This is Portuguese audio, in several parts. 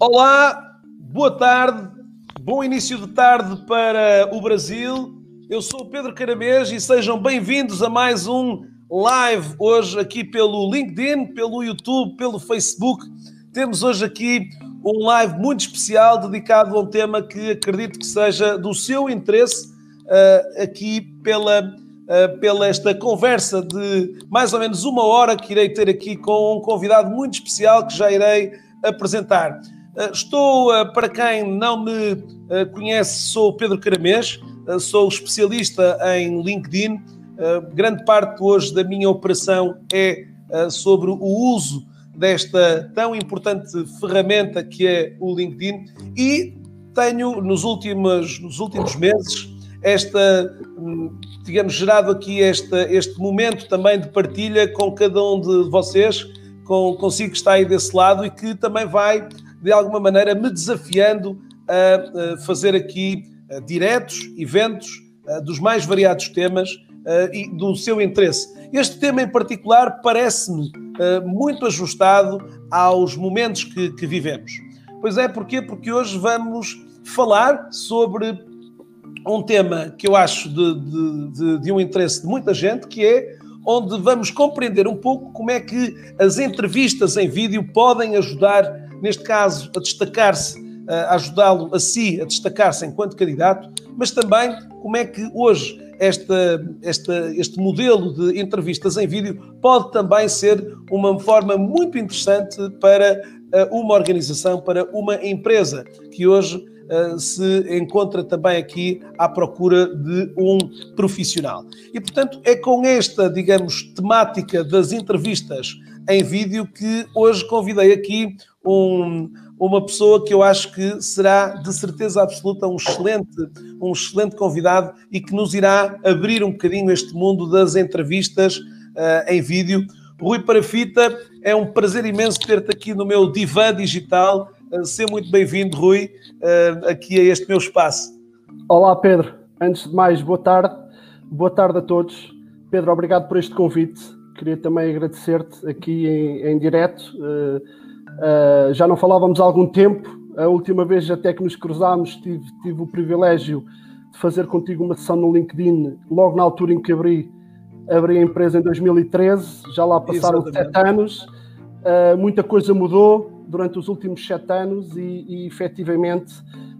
Olá, boa tarde, bom início de tarde para o Brasil. Eu sou o Pedro Caramês e sejam bem-vindos a mais um live hoje aqui pelo LinkedIn, pelo YouTube, pelo Facebook. Temos hoje aqui um live muito especial dedicado a um tema que acredito que seja do seu interesse uh, aqui pela, uh, pela esta conversa de mais ou menos uma hora que irei ter aqui com um convidado muito especial que já irei apresentar. Eh, estou, para quem não me conhece, sou Pedro Caramês, sou especialista em LinkedIn. Grande parte hoje da minha operação é sobre o uso desta tão importante ferramenta que é o LinkedIn e tenho nos últimos, nos últimos meses esta, hum, digamos, gerado aqui esta, este momento também de partilha com cada um de vocês, com, consigo que está aí desse lado e que também vai de alguma maneira me desafiando a fazer aqui diretos, eventos dos mais variados temas e do seu interesse. Este tema em particular parece-me muito ajustado aos momentos que, que vivemos. Pois é, porquê? Porque hoje vamos falar sobre um tema que eu acho de, de, de, de, um interesse de muita gente, que é onde vamos compreender um pouco como é que as entrevistas em vídeo podem ajudar neste caso, a destacar-se, a ajudá-lo a si a destacar-se enquanto candidato, mas também como é que hoje esta, esta, este modelo de entrevistas em vídeo pode também ser uma forma muito interessante para eh, uma organização, para uma empresa que hoje se encontra também aqui à procura de um profissional. E, portanto, é com esta, digamos, temática das entrevistas em vídeo que hoje convidei aqui um, uma pessoa que eu acho que será de certeza absoluta um excelente, um excelente convidado e que nos irá abrir um bocadinho este mundo das entrevistas uh, em vídeo. Rui Parafita, é um prazer imenso ter-te aqui no meu divã digital. Seja muito bem-vindo, Rui, uh, aqui a este meu espaço. Olá, Pedro. Antes de mais, boa tarde. Boa tarde a todos. Pedro, obrigado por este convite. Queria também agradecer-te aqui em, em direto. Uh, Uh, já não falávamos há algum tempo. A última vez até que nos cruzámos, tive, tive o privilégio de fazer contigo uma sessão no LinkedIn, logo na altura em que abri, abri a empresa em 2013. Já lá passaram sete anos. Uh, muita coisa mudou durante os últimos sete anos e, e efetivamente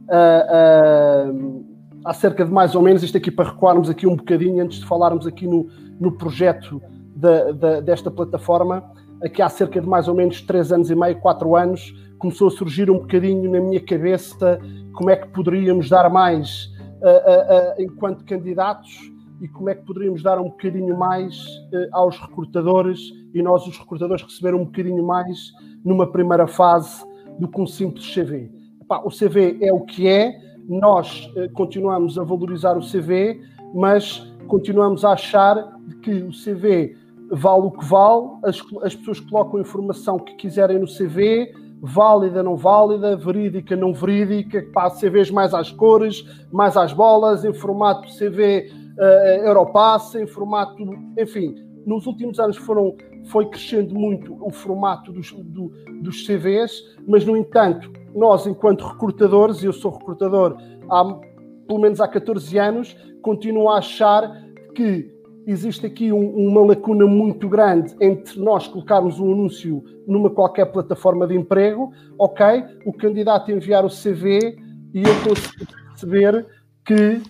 uh, há cerca de mais ou menos, isto aqui para recuarmos aqui um bocadinho antes de falarmos aqui no, no projeto da, da, desta plataforma, aqui há cerca de mais ou menos três anos e meio, quatro anos, começou a surgir um bocadinho na minha cabeça como é que poderíamos dar mais uh, uh, uh, enquanto candidatos e como é que poderíamos dar um bocadinho mais aos recrutadores e nós, os recrutadores, receber um bocadinho mais numa primeira fase do que um simples CV. Epá, o CV é o que é, nós continuamos a valorizar o CV, mas continuamos a achar que o CV vale o que vale, as, as pessoas colocam a informação que quiserem no CV, válida, não válida, verídica, não verídica, pá, CVs mais às cores, mais às bolas, em formato CV uh, Europass, em formato, enfim, nos últimos anos foram, foi crescendo muito o formato dos, do, dos CVs, mas no entanto, nós enquanto recrutadores, e eu sou recrutador há pelo menos há 14 anos, continuo a achar que existe aqui um, uma lacuna muito grande entre nós colocarmos um anúncio numa qualquer plataforma de emprego, ok, o candidato enviar o CV e eu consigo perceber que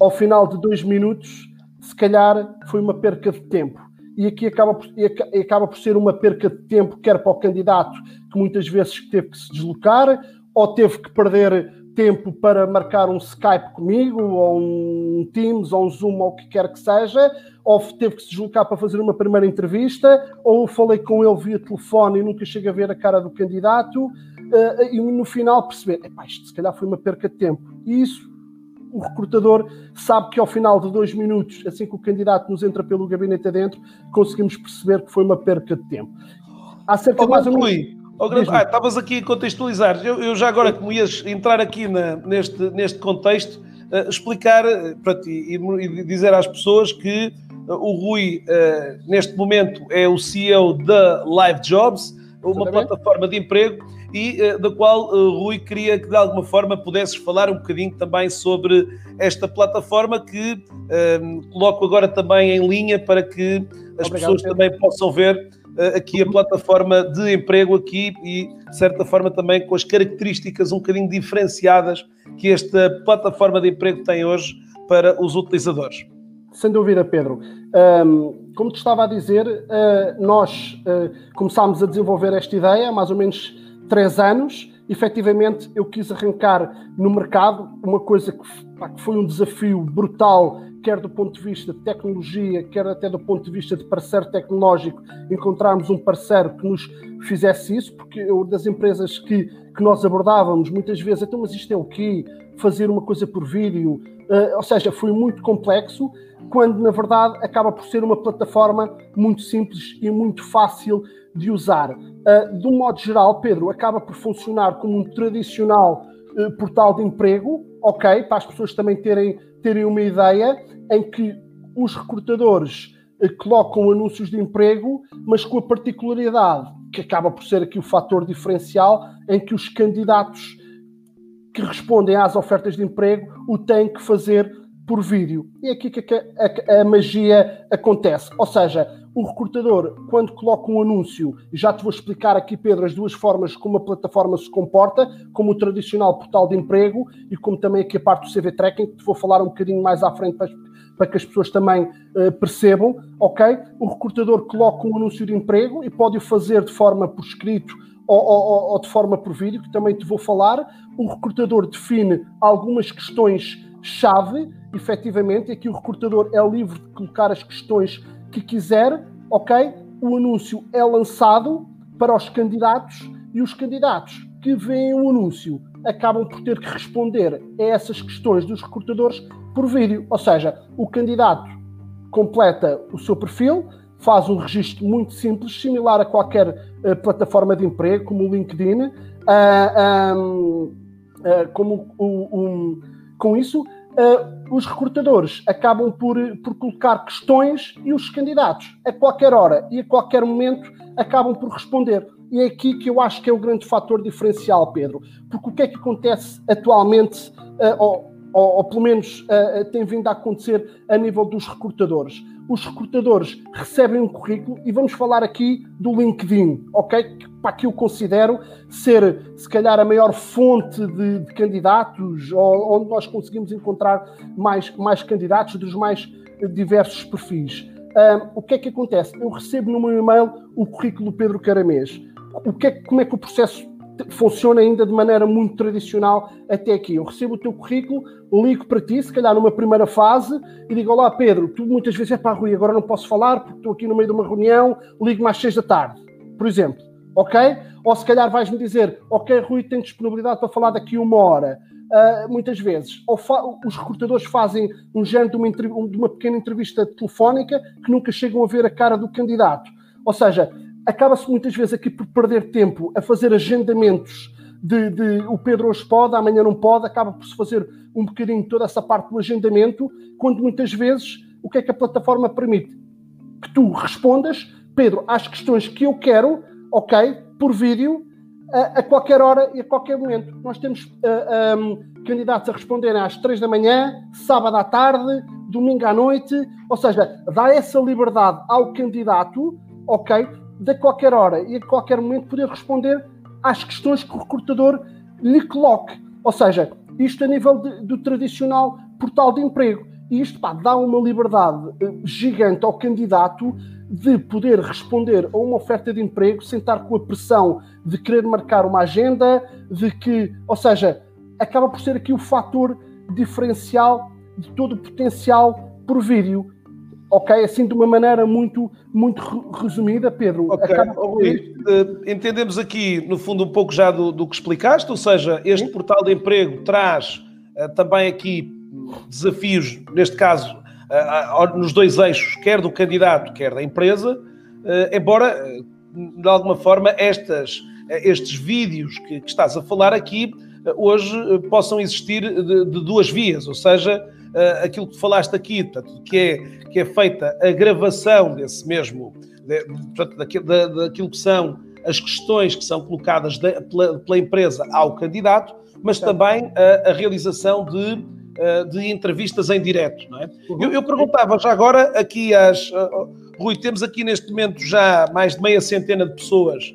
ao final de dois minutos, se calhar foi uma perca de tempo. E aqui acaba por, e acaba por ser uma perca de tempo, quer para o candidato, que muitas vezes teve que se deslocar, ou teve que perder tempo para marcar um Skype comigo, ou um Teams, ou um Zoom, ou o que quer que seja, ou teve que se deslocar para fazer uma primeira entrevista, ou falei com ele via telefone e nunca chego a ver a cara do candidato, uh, e no final perceber, isto se calhar foi uma perca de tempo. E isso o recrutador sabe que ao final de dois minutos, assim que o candidato nos entra pelo gabinete adentro, conseguimos perceber que foi uma perca de tempo. Há cerca de mais ou menos Oh, ah, estavas aqui a contextualizar. Eu, eu, já agora, como ias entrar aqui na, neste, neste contexto, uh, explicar uh, pronto, e, e, dizer às pessoas que uh, o Rui, neste momento, é o CEO da Live Jobs, uma plataforma de emprego, e da qual Rui queria que de alguma forma pudesses falar um bocadinho também sobre esta plataforma que coloco agora também em linha para que as Obrigado, pessoas Pedro. também possam ver eh, aqui a plataforma de emprego aqui e, de certa forma, também com as características um bocadinho diferenciadas que esta plataforma de emprego tem hoje para os utilizadores. Sem dúvida, Pedro. Um, como te estava a dizer, uh, nós uh, começámos a desenvolver esta ideia mais ou menos três anos. Efetivamente, eu quis arrancar no mercado uma coisa que, pá, que foi um desafio brutal quer do ponto de vista de tecnologia, quer até do ponto de vista de parceiro tecnológico, encontrarmos um parceiro que nos fizesse isso, porque eu, das empresas que, que nós abordávamos, muitas vezes, então, mas isto é o quê? Fazer uma coisa por vídeo? Uh, ou seja, foi muito complexo, quando na verdade acaba por ser uma plataforma muito simples e muito fácil de usar. Uh, de um modo geral, Pedro, acaba por funcionar como um tradicional uh, portal de emprego, ok, para as pessoas também terem terem uma ideia em que os recrutadores eh, colocam anúncios de emprego, mas com a particularidade que acaba por ser aqui o fator diferencial em que os candidatos que respondem às ofertas de emprego o têm que fazer por vídeo. E é aqui que a, a, a magia acontece. Ou seja, o recrutador, quando coloca um anúncio, já te vou explicar aqui, Pedro, as duas formas como a plataforma se comporta, como o tradicional portal de emprego e como também aqui a parte do CV Tracking, que te vou falar um bocadinho mais à frente para, para que as pessoas também uh, percebam, ok? O recrutador coloca um anúncio de emprego e pode o fazer de forma por escrito ou, ou, ou de forma por vídeo, que também te vou falar. O recrutador define algumas questões chave, efetivamente, e aqui o recrutador é livre de colocar as questões que quiser, ok? O anúncio é lançado para os candidatos e os candidatos que veem o anúncio acabam por ter que responder a essas questões dos recrutadores por vídeo. Ou seja, o candidato completa o seu perfil, faz um registro muito simples, similar a qualquer uh, plataforma de emprego, como o LinkedIn. Uh, um, uh, como um, com isso, uh, os recrutadores acabam por, por colocar questões e os candidatos, a qualquer hora e a qualquer momento, acabam por responder. E é aqui que eu acho que é o grande fator diferencial, Pedro. Porque o que é que acontece atualmente, uh, ou, ou, ou, pelo menos uh, tem vindo a acontecer a nível dos recrutadores? Os recrutadores recebem um currículo e vamos falar aqui do LinkedIn, ok? para que eu considero ser, se calhar, a maior fonte de, de candidatos, ou, onde nós conseguimos encontrar mais, mais candidatos dos mais diversos perfis. Um, o que é que acontece? Eu recebo no meu e-mail o currículo do Pedro Caramês. O que é, como é que o processo funciona ainda de maneira muito tradicional até aqui. Eu recebo o teu currículo, ligo para ti, se calhar numa primeira fase, e digo: Olá, Pedro, tu muitas vezes é para Rui, agora não posso falar porque estou aqui no meio de uma reunião, ligo-me às seis da tarde, por exemplo ok? Ou se calhar vais-me dizer, ok, Rui, tem disponibilidade para falar daqui uma hora. Uh, muitas vezes, os recrutadores fazem um género de uma, de uma, pequena entrevista telefónica que nunca chegam a ver a cara do candidato. Ou seja, acaba-se muitas vezes aqui por perder tempo a fazer agendamentos de, de, o Pedro hoje pode, amanhã não pode, acaba por se fazer um bocadinho toda essa parte do agendamento, quando muitas vezes o que é que a plataforma permite? Que tu respondas, Pedro, às questões que eu quero, ok, por vídeo, a, a, qualquer hora e a qualquer momento. Nós temos uh, um, candidatos a responderem às três da manhã, sábado à tarde, domingo à noite, ou seja, dá essa liberdade ao candidato, ok, de qualquer hora e a qualquer momento poder responder às questões que o recrutador lhe coloque. Ou seja, isto a nível de, do tradicional portal de emprego. E isto pá, dá uma liberdade uh, gigante ao candidato de poder responder a uma oferta de emprego sem estar com a pressão de querer marcar uma agenda, de que, ou seja, acaba por ser aqui o fator diferencial de todo o potencial por vídeo. Ok? Assim de uma maneira muito, muito resumida, Pedro. Okay. Acaba... Eh, entendemos aqui, no fundo, um pouco já do, do que explicaste, ou seja, este Sim. portal de emprego traz uh, também aqui desafios, neste caso, uh, nos dois eixos, quer do candidato, quer da empresa, uh, embora, de alguma forma, estas, estes vídeos que, que estás a falar aqui hoje possam existir de, de duas vias, ou seja, uh, aquilo que falaste aqui, portanto, que, é, que é feita a gravação desse mesmo, de, portanto, daquilo, da, daquilo que são as questões que são colocadas de, pela, pela, empresa ao candidato, mas também a, a realização de, uh, de entrevistas em direto. Não é? Uhum. eu, eu, perguntava já agora aqui às. Uh, Rui, temos aqui neste momento já mais de meia centena de pessoas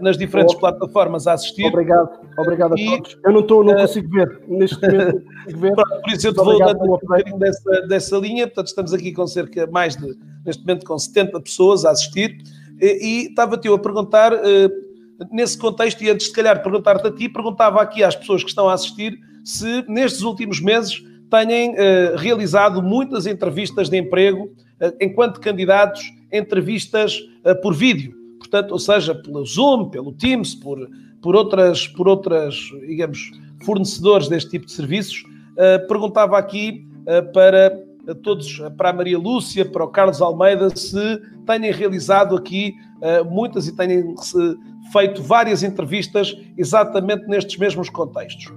nas diferentes oh. plataformas a assistir. Obrigado, obrigado a todos. Eu não estou, não eh, consigo ver neste momento. Ver. Por isso eu te vou dando um bocadinho dessa, dessa linha. Portanto, estamos aqui com cerca mais de, neste momento, com 70 pessoas a assistir. E, e estava-te eu a perguntar, uh, nesse contexto, e antes de calhar perguntar-te a ti, perguntava aqui às pessoas que estão a assistir se nestes últimos meses têm uh, realizado muitas entrevistas de emprego uh, enquanto candidatos, entrevistas por vídeo portanto, ou seja, pelo Zoom, pelo Teams, por, por, outras, por outras, digamos, fornecedores deste tipo de serviços, uh, perguntava aqui uh, para todos, para a Maria Lúcia, para o Carlos Almeida, se têm realizado aqui uh, muitas e têm feito várias entrevistas exatamente nestes mesmos contextos.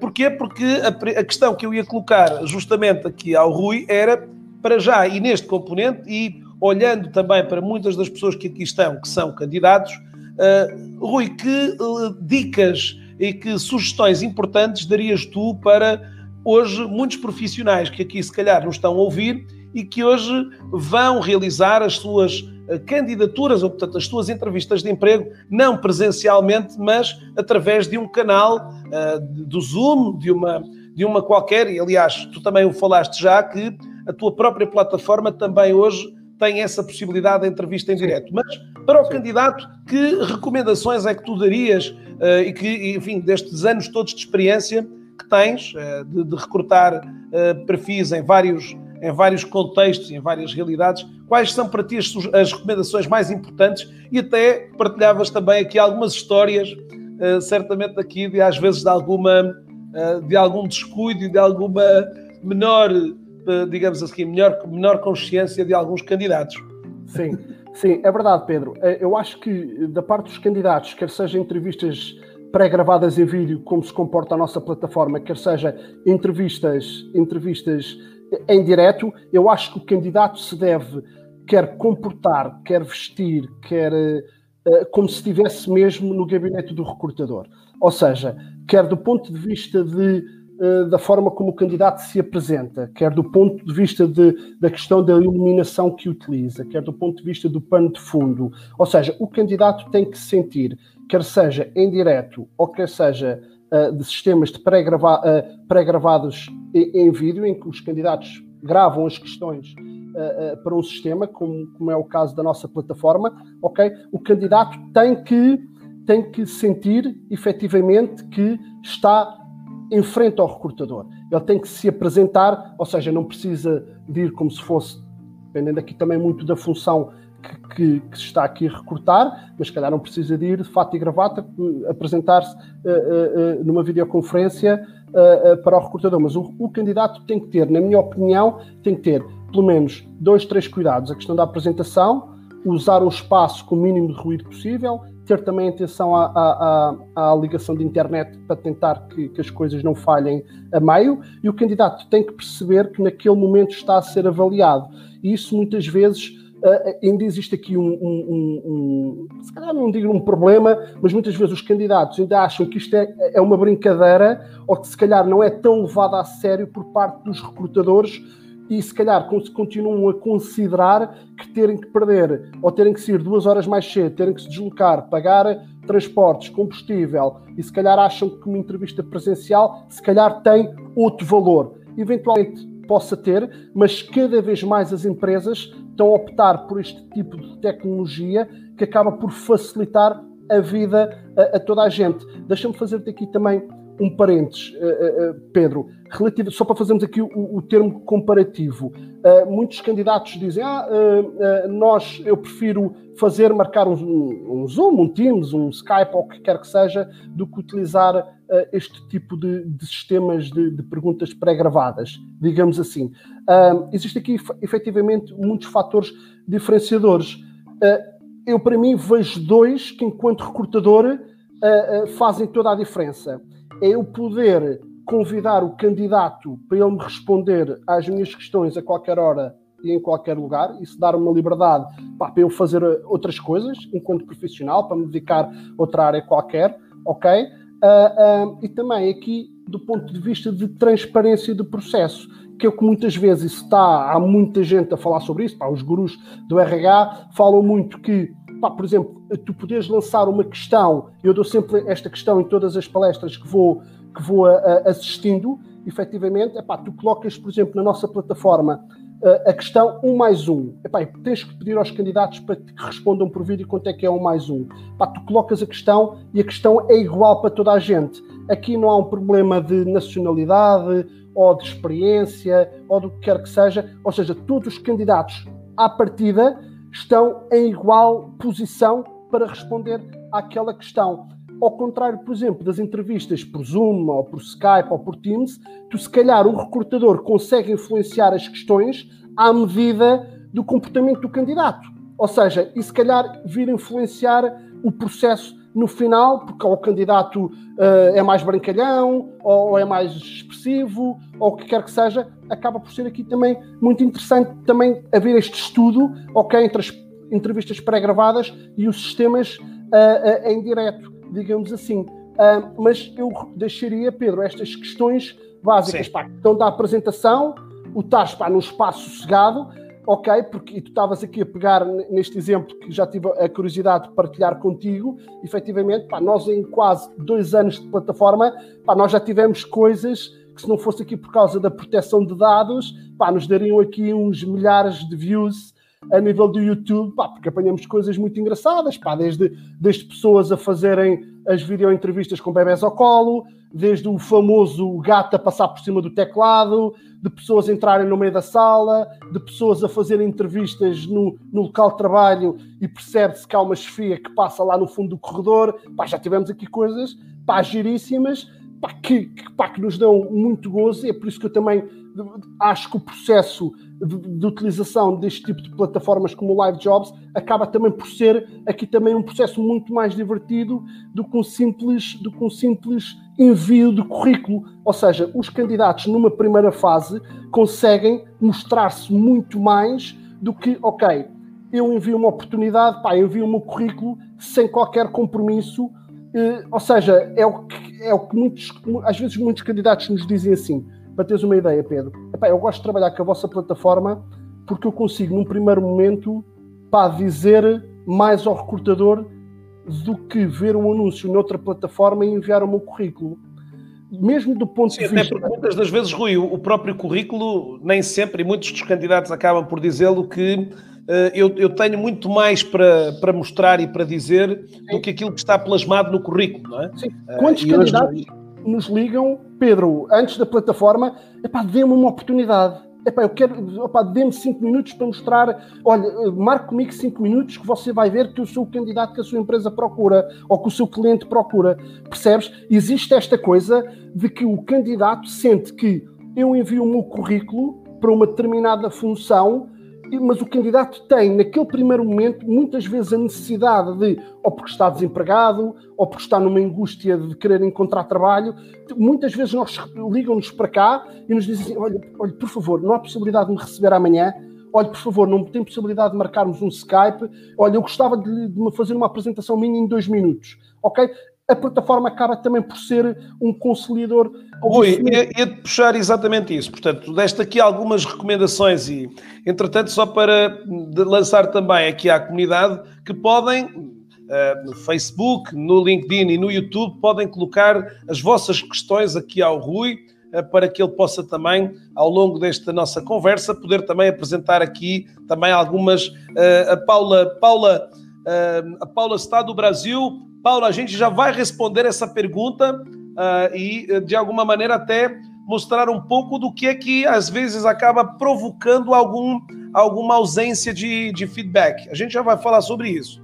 Porquê? Porque a, a, questão que eu ia colocar justamente aqui ao Rui era, para já, e neste componente, e olhando também para muitas das pessoas que aqui estão, que são candidatos, uh, Rui, que uh, dicas e que sugestões importantes darias tu para hoje muitos profissionais que aqui se calhar nos estão a ouvir e que hoje vão realizar as suas uh, candidaturas, ou portanto as suas entrevistas de emprego, não presencialmente, mas através de um canal uh, do Zoom, de uma, de uma qualquer, e aliás, tu também o falaste já, que a tua própria plataforma também hoje tem essa possibilidade de entrevista em direto. Mas para o Sim. candidato, que recomendações é que tu darias uh, e que, enfim, destes anos todos de experiência que tens uh, de, de, recrutar uh, perfis em vários, em vários contextos e em várias realidades, quais são para ti as, as, recomendações mais importantes e até partilhavas também aqui algumas histórias, certamente aqui de às vezes de alguma de algum descuido e de alguma menor digamos assim, menor, menor consciência de alguns candidatos. Sim, sim, é verdade, Pedro. Eh, eu acho que da parte dos candidatos, quer seja entrevistas pré-gravadas em vídeo, como se comporta a nossa plataforma, quer seja entrevistas, entrevistas em direto, eu acho que o candidato se deve quer comportar, quer vestir, quer uh, como se estivesse mesmo no gabinete do recrutador. Ou seja, quer do ponto de vista de eh, da forma como o candidato se apresenta, quer do ponto de vista de, da questão da iluminação que utiliza, quer do ponto de vista do pano de fundo. Ou seja, o candidato tem que sentir, quer seja em direto ou quer seja uh, de sistemas de pré-gravados pré em, em, vídeo, em que os candidatos gravam as questões uh, uh, para um sistema, como, como é o caso da nossa plataforma, ok? O candidato tem que, tem que sentir efetivamente que está em frente ao recrutador. Ele tem que se apresentar, ou seja, não precisa de ir como se fosse, dependendo aqui também muito da função que, que, que se está aqui a recrutar, mas se calhar não precisa de ir de fato e gravata, apresentar-se uh, uh, uh, numa videoconferência para o recrutador. Mas o, o candidato tem que ter, na minha opinião, tem que ter pelo menos dois, três cuidados. A questão da apresentação, usar um espaço com o mínimo de ruído possível, ter também atenção à, à, à, ligação de internet para tentar que, que, as coisas não falhem a meio, e o candidato tem que perceber que naquele momento está a ser avaliado. E isso muitas vezes uh, ainda existe aqui um, um, um, um, se calhar não digo um problema, mas muitas vezes os candidatos ainda acham que isto é, é uma brincadeira ou que se calhar não é tão levado a sério por parte dos recrutadores e se calhar continuam a considerar que terem que perder ou terem que sair duas horas mais cedo, terem que se deslocar, pagar transportes, combustível e se calhar acham que uma entrevista presencial se calhar tem outro valor. Eventualmente possa ter, mas cada vez mais as empresas estão a optar por este tipo de tecnologia que acaba por facilitar a vida a, a toda a gente. Deixa-me fazer-te aqui também um parênteses, uh, uh, Pedro, relativo, só para fazermos aqui o, o termo comparativo. Uh, muitos candidatos dizem: Ah, nós, eu prefiro fazer, marcar um, um, Zoom, um Teams, um Skype ou o que quer que seja, do que utilizar este tipo de, de sistemas de, de perguntas pré-gravadas, digamos assim. Existem aqui, efetivamente, muitos fatores diferenciadores. eu, para mim, vejo dois que, enquanto recrutador, fazem toda a diferença é eu poder convidar o candidato para ele me responder às minhas questões a qualquer hora e em qualquer lugar, isso dar uma liberdade pá, para eu fazer eh, outras coisas enquanto profissional, para me dedicar a outra área qualquer, ok? Uh, uh, e também aqui do ponto de vista de transparência do processo, que é o que muitas vezes está, há muita gente a falar sobre isso, pá, os gurus do RH falam muito que pá, por exemplo, tu podes lançar uma questão, eu dou sempre esta questão em todas as palestras que vou, que vou a, a, assistindo, efetivamente, epá, tu colocas, por exemplo, na nossa plataforma a, a questão 1 mais 1. Epá, tens que pedir aos candidatos para que respondam por vídeo quanto é que é 1 mais 1. Epá, tu colocas a questão e a questão é igual para toda a gente. Aqui não há um problema de nacionalidade ou de experiência ou do que quer que seja. Ou seja, todos os candidatos à partida estão em igual posição para responder àquela questão. Ao contrário, por exemplo, das entrevistas por Zoom, ou por Skype, ou por Teams, tu se calhar o recrutador consegue influenciar as questões à medida do comportamento do candidato. Ou seja, e se calhar vir influenciar o processo no final, porque o candidato uh, é mais brancalhão, ou, ou, é mais expressivo, ou o que quer que seja, acaba por ser aqui também muito interessante também haver este estudo, ok, entre as entrevistas pré-gravadas e os sistemas uh, uh, em direto, digamos assim. mas eu deixaria, Pedro, estas questões básicas, pá, então da apresentação, o estás pá, num espaço sossegado, ok, porque tu estavas aqui a pegar neste exemplo que já tive a curiosidade de partilhar contigo, efetivamente, pá, nós em quase dois anos de plataforma, pá, nós já tivemos coisas que se não fosse aqui por causa da proteção de dados, pá, nos dariam aqui uns milhares de views a nível do YouTube, pá, porque apanhamos coisas muito engraçadas, pá, desde, desde pessoas a fazerem as videoentrevistas com bebés ao colo, desde o famoso gato a passar por cima do teclado, de pessoas entrarem no meio da sala, de pessoas a fazerem entrevistas no, no local de trabalho e percebe-se que há uma chefia que passa lá no fundo do corredor. Pá, já tivemos aqui coisas pá, giríssimas pá, que, que, pá, que nos dão muito gozo é por isso que eu também acho que o processo de, de, utilização deste tipo de plataformas como o Live Jobs acaba também por ser aqui também um processo muito mais divertido do que um simples, do que um simples envio de currículo. Ou seja, os candidatos numa primeira fase conseguem mostrar-se muito mais do que, ok, eu envio uma oportunidade, pá, eu envio o meu currículo sem qualquer compromisso. Eh, ou seja, é o que, é o que muitos, às vezes muitos candidatos nos dizem assim para teres uma ideia, Pedro, eu gosto de trabalhar com a vossa plataforma porque eu consigo, num primeiro momento, pá, dizer mais ao recrutador do que ver um anúncio noutra plataforma e enviar o meu currículo. Mesmo do ponto Sim, de vista. Até muitas das vezes, Rui, o próprio currículo, nem sempre, e muitos dos candidatos acabam por dizê-lo que uh, eu, eu, tenho muito mais para, para mostrar e para dizer Sim. do que aquilo que está plasmado no currículo, não é? Sim. Quantos uh, candidatos. Hoje nos ligam, Pedro, antes da plataforma, epá, dê-me uma oportunidade. Epá, eu quero, epá, dê-me 5 minutos para mostrar, olha, marque comigo 5 minutos que você vai ver que eu sou o candidato que a sua empresa procura ou que o seu cliente procura. Percebes? Existe esta coisa de que o candidato sente que eu envio o meu currículo para uma determinada função mas o candidato tem, naquele primeiro momento, muitas vezes a necessidade de, ou porque está desempregado, ou porque está numa angústia de querer encontrar trabalho, muitas vezes nós ligam-nos para cá e nos dizem assim, olha, olha, por favor, não há possibilidade de me receber amanhã, olha, por favor, não tem possibilidade de marcarmos um Skype, olha, eu gostava de, de fazer uma apresentação minha em dois minutos, ok? A plataforma acaba também por ser um conciliador. Rui, ia, puxar exatamente isso. Portanto, deste aqui algumas recomendações e, entretanto, só para lançar também aqui à comunidade que podem, uh, no Facebook, no LinkedIn e no YouTube, podem colocar as vossas questões aqui ao Rui uh, para que ele possa também, ao longo desta nossa conversa, poder também apresentar aqui também algumas. Uh, a Paula, Paula, a Paula está do Brasil Paulo, a gente já vai responder essa pergunta uh, e, de alguma maneira, até mostrar um pouco do que é que às vezes acaba provocando algum, alguma ausência de, de feedback. A gente já vai falar sobre isso.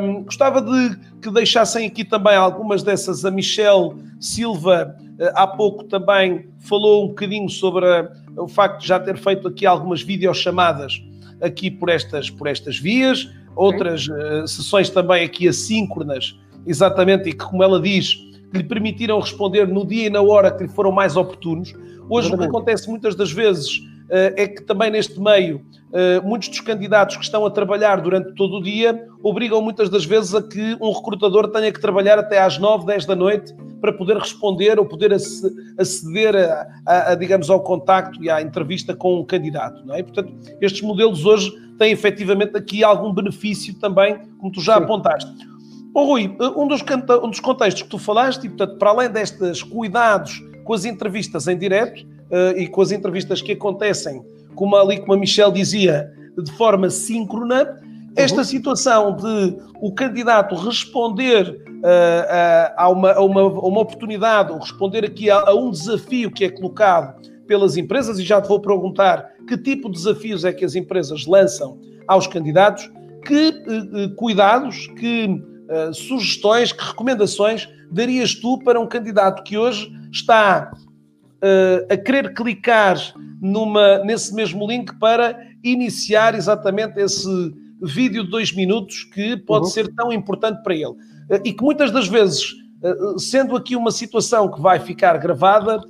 Um, gostava de que deixassem aqui também algumas dessas. A Michelle Silva, uh, há pouco também falou um bocadinho sobre a, o facto de já ter feito aqui algumas videochamadas aqui por estas, por estas vias, outras uh, sessões também aqui assíncronas, exatamente, e que, como ela diz, que lhe permitiram responder no dia e na hora que lhe foram mais oportunos. Hoje, o que acontece muitas das vezes uh, é que também neste meio, uh, muitos dos candidatos que estão a trabalhar durante todo o dia obrigam muitas das vezes a que um recrutador tenha que trabalhar até às 9, 10 da noite para poder responder ou poder aceder a, a, a, digamos, ao contacto e à entrevista com um candidato. Não é? Portanto, estes modelos hoje têm efetivamente aqui algum benefício também, como tu já Sim. apontaste. Oh, Rui, um dos, um dos contextos que tu falaste, e portanto, para além destes cuidados com as entrevistas em direto uh, e com as entrevistas que acontecem, como ali como a Michelle dizia, de forma síncrona, esta uhum. situação de o candidato responder uh, uh, a, uma, a, uma, a, uma, oportunidade, ou responder aqui a, a um desafio que é colocado pelas empresas, e já te vou perguntar que tipo de desafios é que as empresas lançam aos candidatos, que cuidados, que eh, sugestões, que recomendações darias tu para um candidato que hoje está uh, a querer clicar numa, nesse mesmo link para iniciar exatamente esse vídeo de dois minutos que pode uhum. ser tão importante para ele? Uh, e que muitas das vezes, sendo aqui uma situação que vai ficar gravada,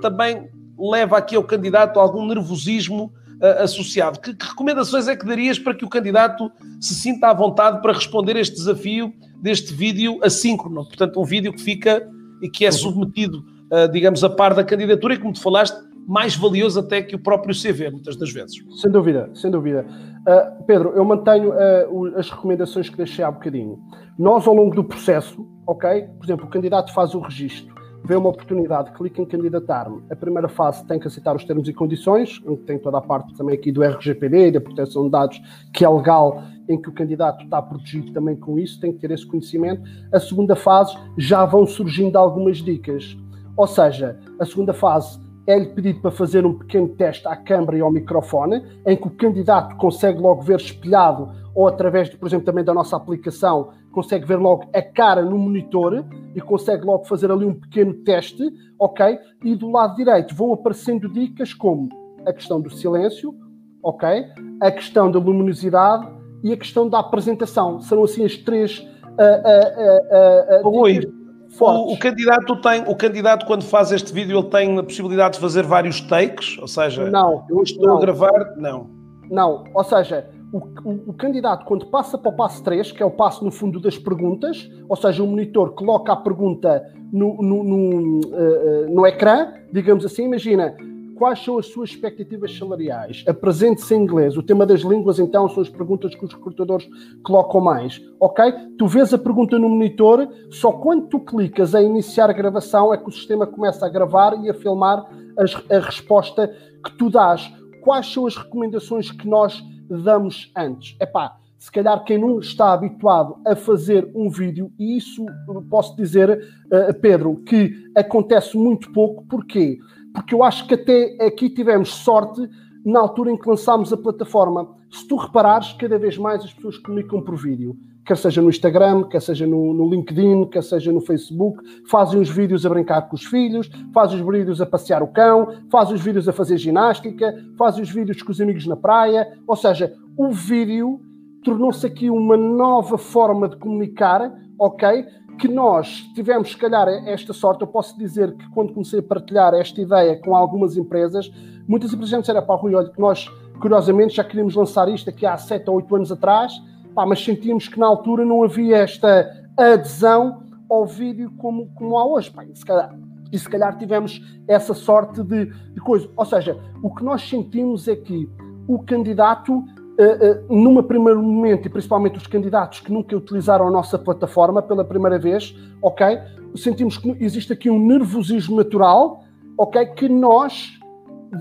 também leva aqui ao candidato algum nervosismo uh, associado. Que, que, recomendações é que darias para que o candidato se sinta à vontade para responder este desafio deste vídeo assíncrono? Portanto, um vídeo que fica e que é uhum. submetido, uh, digamos, a par da candidatura e, como tu falaste, mais valioso até que o próprio CV, muitas das vezes. Sem dúvida, sem dúvida. Uh, Pedro, eu mantenho uh, as recomendações que deixei há bocadinho. Nós, ao longo do processo, ok? Por exemplo, o candidato faz o registro vê uma oportunidade, clica em candidatar-me. A primeira fase tem que aceitar os termos e condições, onde tem toda a parte também aqui do RGPD da proteção de dados, que é legal, em que o candidato está protegido também com isso, tem que ter esse conhecimento. A segunda fase já vão surgindo algumas dicas. Ou seja, a segunda fase é-lhe pedido para fazer um pequeno teste à câmara e ao microfone, em que o candidato consegue logo ver espelhado, ou através, de, por exemplo, também da nossa aplicação, consegue ver logo a cara no monitor e consegue logo fazer ali um pequeno teste, ok? E do lado direito vão aparecendo dicas como a questão do silêncio, ok? A questão da luminosidade e a questão da apresentação. Serão assim as três uh, uh, uh, dicas o, o, candidato tem, o candidato quando faz este vídeo ele tem a possibilidade de fazer vários takes, ou seja, não, eu estou não. a gravar, não. Não, ou seja, o, o, o, candidato quando passa para o passo 3, que é o passo no fundo das perguntas, ou seja, o monitor coloca a pergunta no, no, no, uh, no ecrã, digamos assim, imagina, quais são as suas expectativas salariais? Apresente-se em inglês. O tema das línguas, então, são as perguntas que os recrutadores colocam mais. Ok? Tu vês a pergunta no monitor, só quando tu clicas a iniciar a gravação é que o sistema começa a gravar e a filmar as, a resposta que tu dás. Quais são as recomendações que nós damos antes? Epá, se calhar quem não está habituado a fazer um vídeo, e isso posso dizer, uh, Pedro, que acontece muito pouco, porquê? porque eu acho que até aqui tivemos sorte na altura em que lançámos a plataforma. Se tu reparares, cada vez mais as pessoas comunicam por vídeo, quer seja no Instagram, quer seja no, no LinkedIn, quer seja no Facebook, fazem os vídeos a brincar com os filhos, fazem os vídeos a passear o cão, fazem os vídeos a fazer ginástica, fazem os vídeos com os amigos na praia. Ou seja, o vídeo tornou-se aqui uma nova forma de comunicar, ok? que nós tivemos, se calhar, esta sorte. Eu posso dizer que quando comecei a partilhar esta ideia com algumas empresas, muitas empresas disseram, pá, Rui, olha, que nós, curiosamente, já queríamos lançar isto aqui há 7 ou 8 anos atrás, pá, mas sentíamos que na altura não havia esta adesão ao vídeo como, como há hoje. Pá, e, se calhar, e se calhar tivemos essa sorte de, de coisa. Ou seja, o que nós sentimos é que o candidato uh, uh, numa primeiro momento, e principalmente os candidatos que nunca utilizaram a nossa plataforma pela primeira vez, ok? Sentimos que existe aqui um nervosismo natural, ok? Que nós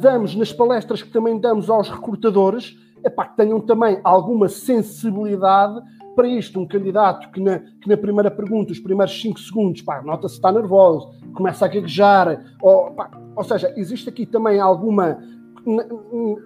damos nas palestras que também damos aos recrutadores, epá, que tenham também alguma sensibilidade para isto, um candidato que na, que na primeira pergunta, os primeiros 5 segundos, pá, nota-se está nervoso, começa a gaguejar, ou, pá, ou seja, existe aqui também alguma.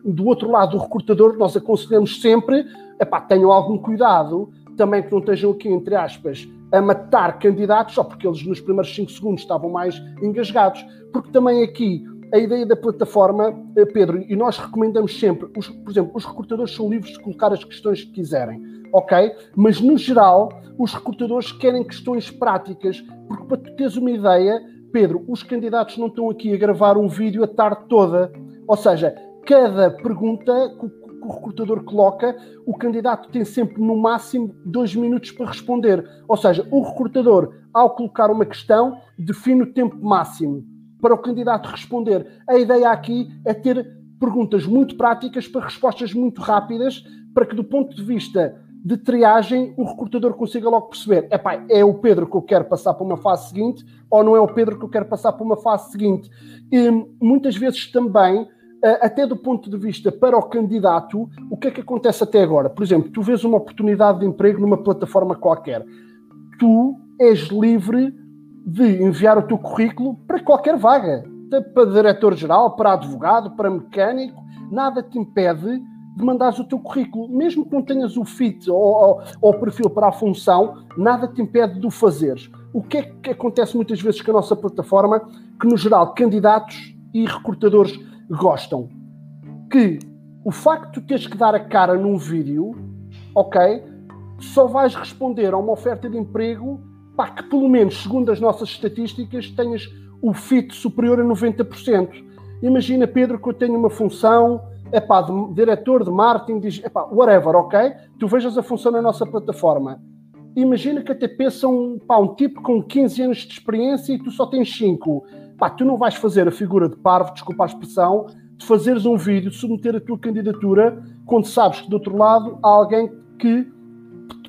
Do outro lado do recrutador, nós aconselhamos sempre, epá, tenham algum cuidado, também que não estejam aqui, entre aspas, a matar candidatos só porque eles nos primeiros 5 segundos estavam mais engasgados. Porque também aqui a ideia da plataforma, eh, Pedro, e nós recomendamos sempre, os, por exemplo, os recrutadores são livres de colocar as questões que quiserem, ok? Mas no geral, os recrutadores querem questões práticas, porque para tu teres uma ideia, Pedro, os candidatos não estão aqui a gravar um vídeo a tarde toda. Ou seja, cada pergunta que o recrutador coloca, o candidato tem sempre no máximo dois minutos para responder. Ou seja, o recrutador, ao colocar uma questão, define o tempo máximo para o candidato responder. A ideia aqui é ter perguntas muito práticas para respostas muito rápidas, para que do ponto de vista de triagem o recrutador consiga logo perceber: é o Pedro que eu quero passar para uma fase seguinte ou não é o Pedro que eu quero passar para uma fase seguinte. E muitas vezes também, eh, até do ponto de vista para o candidato, o que é que acontece até agora? Por exemplo, tu vês uma oportunidade de emprego numa plataforma qualquer, tu és livre de enviar o teu currículo para qualquer vaga, para diretor-geral, para advogado, para mecânico, nada te impede de mandares o teu currículo, mesmo que não tenhas o fit ou, o perfil para a função, nada te impede de o fazeres. O que é que acontece muitas vezes com a nossa plataforma, que no geral candidatos e recrutadores gostam? Que o facto de teres que dar a cara num vídeo, ok, só vais responder a uma oferta de emprego pá, que pelo menos, segundo as nossas estatísticas, tenhas o fit superior a 90%. Imagina, Pedro, que eu tenho uma função é pá, de, diretor de marketing, diz, epá, whatever, ok? Tu vejas a função na nossa plataforma. Imagina que até pensam pá, um tipo com 15 anos de experiência e tu só tens 5. Pá, tu não vais fazer a figura de parvo, desculpa a expressão, de fazeres um vídeo, de submeter a tua candidatura, quando sabes que do outro lado há alguém que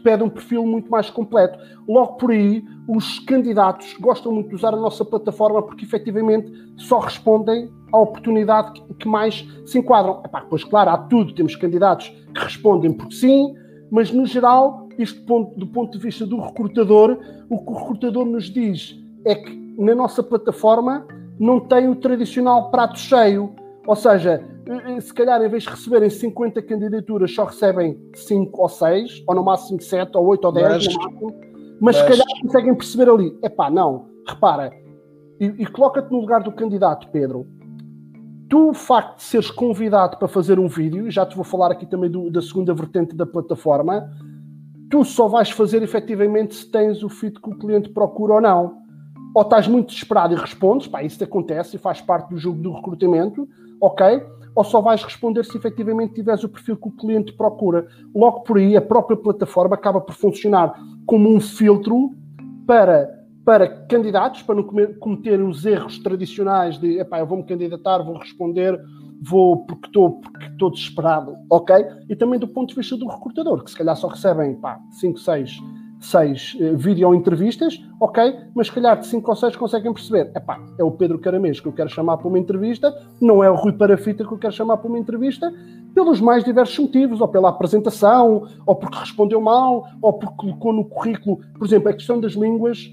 pede um perfil muito mais completo. Logo por aí, os candidatos gostam muito de usar a nossa plataforma porque efetivamente só respondem à oportunidade que, mais se enquadram. Epá, pois claro, há tudo, temos candidatos que respondem porque sim, mas no geral, isto ponto, do ponto de vista do recrutador, o que o recrutador nos diz é que na nossa plataforma não tem o tradicional prato cheio, ou seja, se calhar em vez de receberem 50 candidaturas, só recebem 5 ou 6, ou no máximo 7 ou 8 ou 10, mas, máximo, mas, mas se calhar conseguem perceber ali, epá, não, repara, e, e coloca-te no lugar do candidato, Pedro. Tu, o facto de seres convidado para fazer um vídeo, já te vou falar aqui também do, da segunda vertente da plataforma, tu só vais fazer efetivamente se tens o fit que o cliente procura ou não. Ou estás muito desesperado e respondes, pá, isso acontece e faz parte do jogo do recrutamento, ok? Ou só vais responder se efetivamente tiveres o perfil que o cliente procura. Logo por aí, a própria plataforma acaba por funcionar como um filtro para, para candidatos, para não cometer os erros tradicionais de epá, eu vou-me candidatar, vou responder, vou porque estou porque estou desesperado, ok? E também do ponto de vista do recrutador, que se calhar só recebem 5, 6 seis uh, video-entrevistas, ok, mas se calhar de cinco ou seis conseguem perceber, epá, é o Pedro Caramês que eu quero chamar para uma entrevista, não é o Rui Parafita que eu quero chamar para uma entrevista, pelos mais diversos motivos, ou pela apresentação, ou porque respondeu mal, ou porque colocou no currículo, por exemplo, a questão das línguas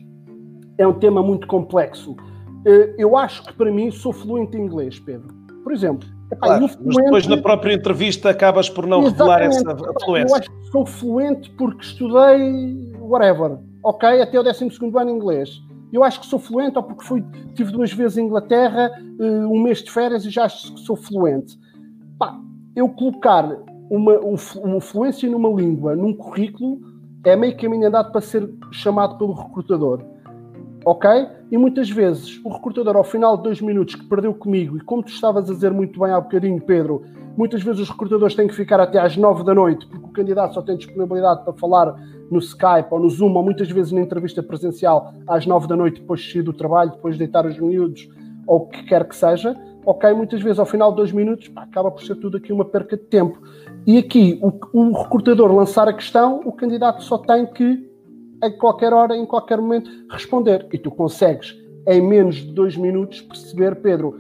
é um tema muito complexo. Uh, eu acho que para mim sou fluente em inglês, Pedro. Por exemplo, Epá, claro, mas depois na própria entrevista acabas por não revelar essa fluência. Eu acho que sou fluente porque estudei whatever, ok? Até o 12 ano em inglês. Eu acho que sou fluente ou porque fui, tive duas vezes em Inglaterra, uh, um mês de férias e já acho que sou fluente. Pá, eu colocar uma, uma fluência numa língua num currículo é meio caminho andado para ser chamado pelo recrutador ok? E muitas vezes o recrutador, ao final de dois minutos que perdeu comigo, e como tu estavas a dizer muito bem há bocadinho, Pedro, muitas vezes os recrutadores têm que ficar até às nove da noite, porque o candidato só tem disponibilidade para falar no Skype ou no Zoom, ou muitas vezes na entrevista presencial às nove da noite, depois de sair do trabalho, depois de deitar os miúdos, ou o que quer que seja, ok? Muitas vezes ao final de dois minutos pá, acaba por ser tudo aqui uma perca de tempo. E aqui o, o recrutador lançar a questão, o candidato só tem que a qualquer hora, em qualquer momento, responder. E tu consegues, em menos de dois minutos, perceber, Pedro,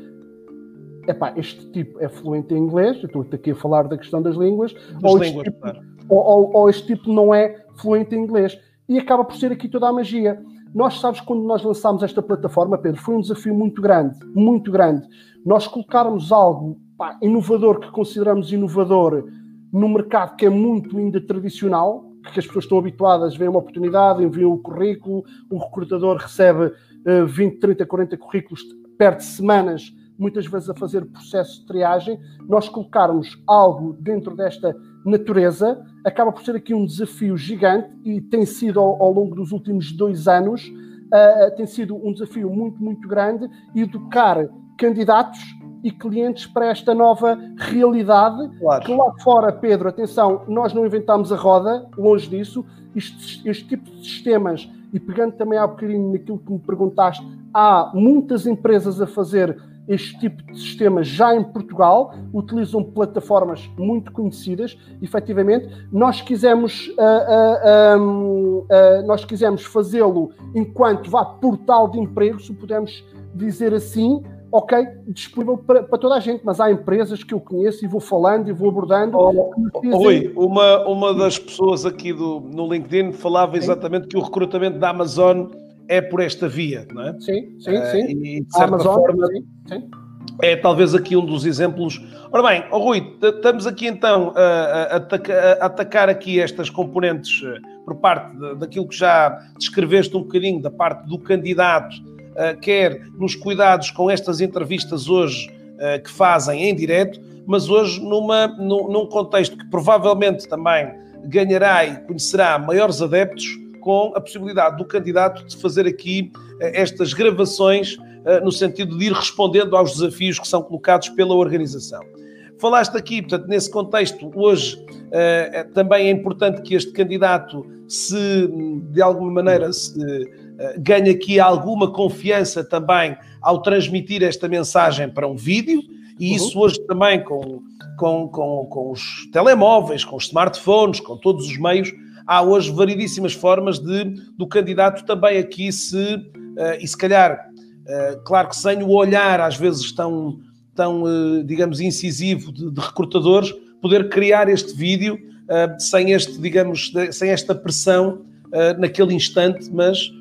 epá, este tipo é fluente em inglês, estou aqui a falar da questão das línguas, ou, línguas, este tipo, claro. ou, ou, ou, este tipo não é fluente em inglês. E acaba por ser aqui toda a magia. Nós sabes quando nós lançámos esta plataforma, Pedro, foi um desafio muito grande, muito grande. Nós colocarmos algo pá, inovador que consideramos inovador no mercado que é muito ainda tradicional, que as pessoas estão habituadas, veem uma oportunidade, enviam o currículo, o recrutador recebe uh, 20, 30, 40 currículos, perde semanas, muitas vezes a fazer processo de triagem. Nós colocarmos algo dentro desta natureza acaba por ser aqui um desafio gigante e tem sido ao, ao longo dos últimos dois anos, uh, tem sido um desafio muito, muito grande educar candidatos e clientes para esta nova realidade. Claro. Que lá fora, Pedro, atenção, nós não inventámos a roda, longe disso. Este, este tipo de sistemas, e pegando também há bocadinho naquilo que me perguntaste, há muitas empresas a fazer este tipo de sistemas já em Portugal, utilizam plataformas muito conhecidas, efetivamente. Nós quisemos, uh, uh, uh, nós quisemos fazê-lo enquanto vá portal de emprego, se pudermos dizer assim, ok, disponível para, para, toda a gente, mas há empresas que eu conheço e vou falando e vou abordando. Oh, Rui, uma, uma das pessoas aqui do, no LinkedIn falava exatamente que o recrutamento da Amazon é por esta via, não é? Sim, sim, sim. Uh, e de certa Amazon, forma, sim, sim. é talvez aqui um dos exemplos. Ora bem, oh, Rui, estamos aqui então a, a, a, atacar aqui estas componentes eh, por parte daquilo que já descreveste um bocadinho, da parte do candidato, quer nos cuidados com estas entrevistas hoje uh, que fazem em direto, mas hoje numa, num, contexto que provavelmente também ganhará e conhecerá maiores adeptos, com a possibilidade do candidato de fazer aqui eh, estas gravações eh, no sentido de ir respondendo aos desafios que são colocados pela organização. Falaste aqui, portanto, nesse contexto, hoje eh, também é importante que este candidato se, de alguma maneira, se, ganhe aqui alguma confiança também ao transmitir esta mensagem para um vídeo, e isso uhum. hoje também com, com, com, com os telemóveis, com os smartphones, com todos os meios, há hoje variedíssimas formas de do candidato também aqui se, uh, e se calhar, uh, claro que sem o olhar às vezes tão, tão uh, digamos, incisivo de, de, recrutadores, poder criar este vídeo sem este, digamos, sem esta pressão naquele instante, mas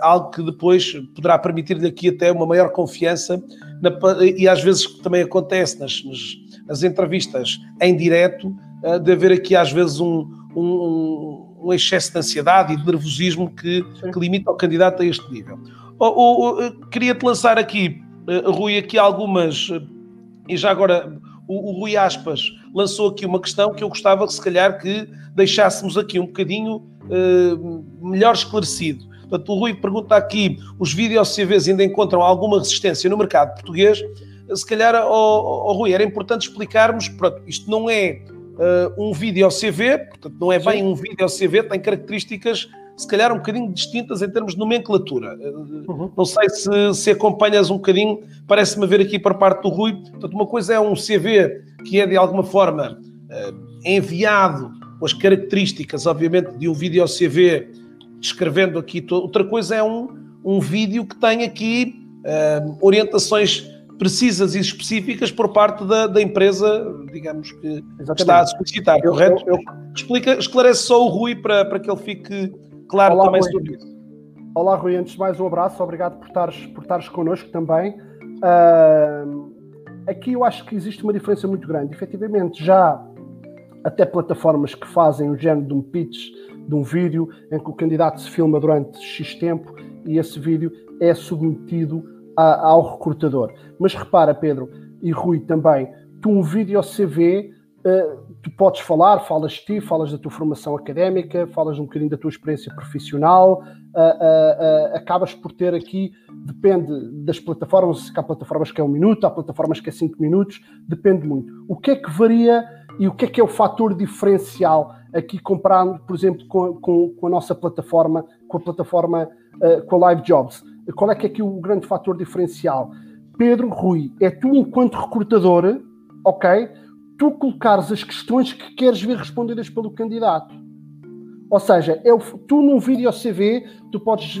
algo que depois poderá permitir-lhe aqui até uma maior confiança na, e às vezes também acontece nas, nas, entrevistas em direto de haver aqui às vezes um, um, um excesso de ansiedade e de nervosismo que, que limita o candidato a este nível. Oh, oh, oh, Queria-te lançar aqui, Rui, aqui algumas, e já agora o, o, Rui Aspas lançou aqui uma questão que eu gostava, se calhar, que deixássemos aqui um bocadinho uh, melhor esclarecido. Portanto, o Rui pergunta aqui: os vídeos CVs ainda encontram alguma resistência no mercado português? Se calhar, oh, oh, Rui, era importante explicarmos: pronto, isto não é uh, um vídeo CV, portanto não é bem Sim. um vídeo CV, tem características se calhar um bocadinho distintas em termos de nomenclatura. Uhum. Não sei se, se acompanhas um bocadinho, parece-me ver aqui para parte do Rui. Portanto, uma coisa é um CV que é de alguma forma uh, enviado com as características, obviamente, de um vídeo CV, descrevendo aqui. Outra coisa é um, um vídeo que tem aqui uh, orientações precisas e específicas por parte da, da empresa, digamos, que Exatamente. está a solicitar, eu, correto? Eu, eu... Explica, esclarece só o Rui para, para que ele fique claro Olá, também Rui. sobre isso. Olá, Rui, antes de mais um abraço, obrigado por estares, por estares connosco também. Uh, aqui eu acho que existe uma diferença muito grande. Efetivamente, já até plataformas que fazem o género de um pitch, de um vídeo, em que o candidato se filma durante X tempo e esse vídeo é submetido a, ao recrutador. Mas repara, Pedro e Rui também, tu um vídeo CV, uh, eh, tu podes falar, falas de ti, falas da tua formação académica, falas um bocadinho da tua experiência profissional, uh, uh, acabas por ter aqui, depende das plataformas, há plataformas que é um minuto, há plataformas que é cinco minutos, depende muito. O que é que varia e o que é que é o fator diferencial aqui comparado, por exemplo, com, com, com a nossa plataforma, com a plataforma, com a Live Jobs? Qual é que é aqui o grande fator diferencial? Pedro Rui, é tu, enquanto recrutador, ok? Tu colocares as questões que queres ver respondidas pelo candidato. Ou seja, é tu num vídeo CV, tu podes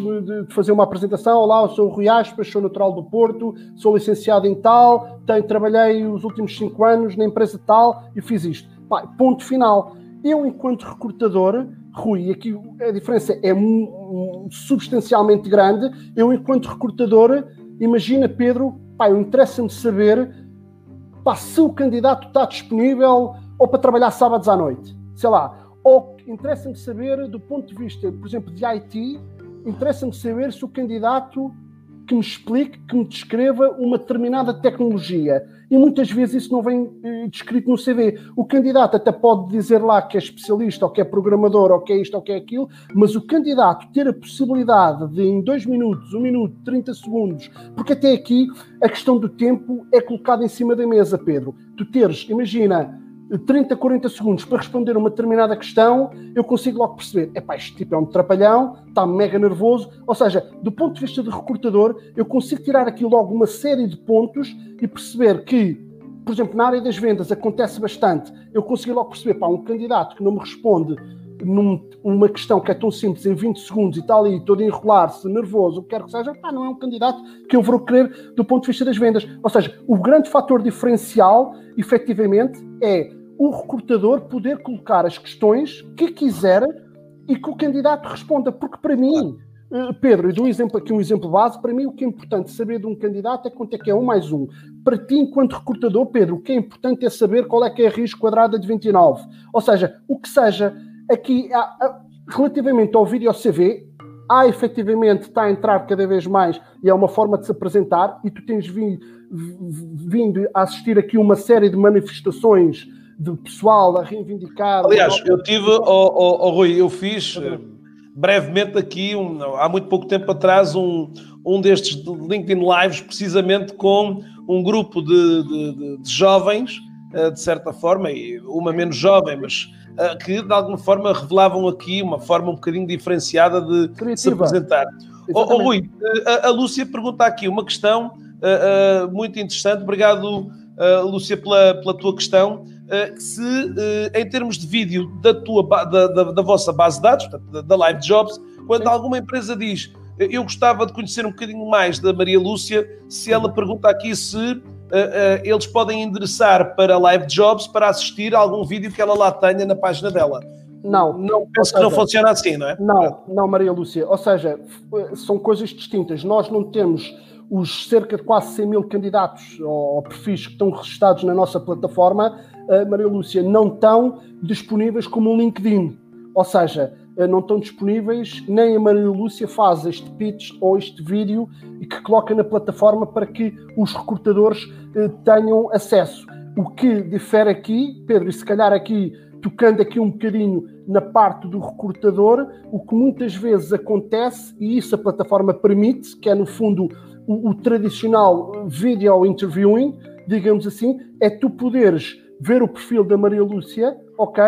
fazer uma apresentação, olá, eu sou o Rui Aspas, sou natural do Porto, sou licenciado em tal, tenho, trabalhei os últimos cinco anos na empresa tal e fiz isto. Pá, ponto final. Eu, enquanto recrutador, Rui, aqui a diferença é substancialmente grande. Eu, enquanto recrutador, imagina, Pedro, pá, interessa-me saber pá, se o candidato está disponível ou para trabalhar sábados à noite, sei lá, ou interessa-me saber, do ponto de vista, por exemplo, de IT, interessa-me saber se o candidato que me explique, que me descreva uma determinada tecnologia. E muitas vezes isso não vem eh, descrito no CV. O candidato até pode dizer lá que é especialista, ou que é programador, ou que é isto, ou que é aquilo, mas o candidato ter a possibilidade de, em dois minutos, um minuto, 30 segundos, porque até aqui a questão do tempo é colocada em cima da mesa, Pedro. Tu teres, imagina, 30, 40 segundos para responder uma determinada questão, eu consigo logo perceber, é pá, este tipo é um trapalhão, está mega nervoso. Ou seja, do ponto de vista de recrutador, eu consigo tirar aqui logo uma série de pontos e perceber que, por exemplo, na área das vendas acontece bastante. Eu consigo logo perceber, pá, um candidato que não me responde numa questão que é tão simples em 20 segundos e está ali todo enrolar-se, nervoso, o que quer que seja, pá, não é um candidato que eu vou querer do ponto de vista das vendas. Ou seja, o grande fator diferencial, efetivamente, é o recrutador poder colocar as questões que quiser e que o candidato responda, porque para mim, eh, Pedro, e dou um exemplo aqui, um exemplo base, para mim o que é importante saber de um candidato é quanto é que é um mais um. Para ti, enquanto recrutador, Pedro, o que é importante é saber qual é que é a risco quadrada de 29. Ou seja, o que seja, aqui, relativamente ao vídeo CV, há efetivamente, está a entrar cada vez mais e é uma forma de se apresentar e tu tens vindo, vindo a assistir aqui uma série de manifestações de pessoal a reivindicar. Aliás, eu tive, oh, oh, oh, Rui, eu fiz eh, brevemente aqui, um, há muito pouco tempo atrás, um, um destes LinkedIn Lives, precisamente com um grupo de, de, de jovens, eh, de certa forma, e uma menos jovem, mas que de alguma forma revelavam aqui uma forma um bocadinho diferenciada de Criativa. se apresentar. Oh, oh, Rui, a, a, Lúcia pergunta aqui uma questão uh, uh, muito interessante. Obrigado, uh, Lúcia, pela, pela tua questão. Se em termos de vídeo da, tua, da, da, da vossa base de dados, portanto, da, Live Jobs, quando Sim. alguma empresa diz eu gostava de conhecer um bocadinho mais da Maria Lúcia, se ela pergunta aqui se eles podem endereçar para Live Jobs para assistir a algum vídeo que ela lá tenha na página dela. Não, não penso seja, que não funciona assim, não é? Não, não, Maria Lúcia. Ou seja, são coisas distintas. Nós não temos os cerca de quase 100 mil candidatos ou perfis que estão registados na nossa plataforma, Maria Lúcia, não estão disponíveis como um LinkedIn. Ou seja, não estão disponíveis, nem a Maria Lúcia faz este pitch ou este vídeo e que coloca na plataforma para que os recrutadores eh, tenham acesso. O que difere aqui, Pedro, e se calhar aqui tocando aqui um bocadinho na parte do recrutador, o que muitas vezes acontece, e isso a plataforma permite, que é no fundo o, o tradicional video interviewing, digamos assim, é tu poderes ver o perfil da Maria Lúcia, ok?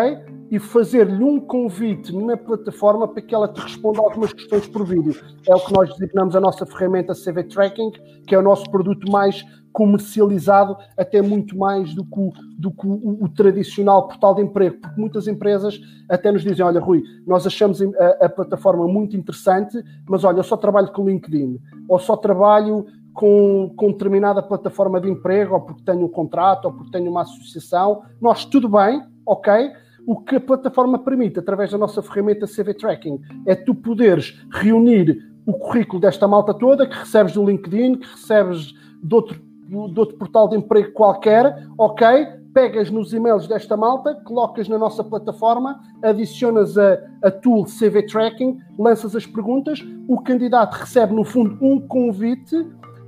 E fazer-lhe um convite na plataforma para que ela te responda algumas questões por vídeo. É o que nós designamos a nossa ferramenta CV Tracking, que é o nosso produto mais comercializado, até muito mais do que, o, do que o, o, tradicional portal de emprego, porque muitas empresas até nos dizem: Olha, Rui, nós achamos a, a plataforma muito interessante, mas olha, eu só trabalho com LinkedIn, ou só trabalho com, com determinada plataforma de emprego, ou porque tenho um contrato, ou porque tenho uma associação. Nós, tudo bem, ok. O que a plataforma permite, através da nossa ferramenta CV Tracking, é tu poderes reunir o currículo desta malta toda que recebes do LinkedIn, que recebes de outro, de outro portal de emprego qualquer, ok? Pegas nos e-mails desta malta, colocas na nossa plataforma, adicionas a, a tool CV Tracking, lanças as perguntas, o candidato recebe, no fundo, um convite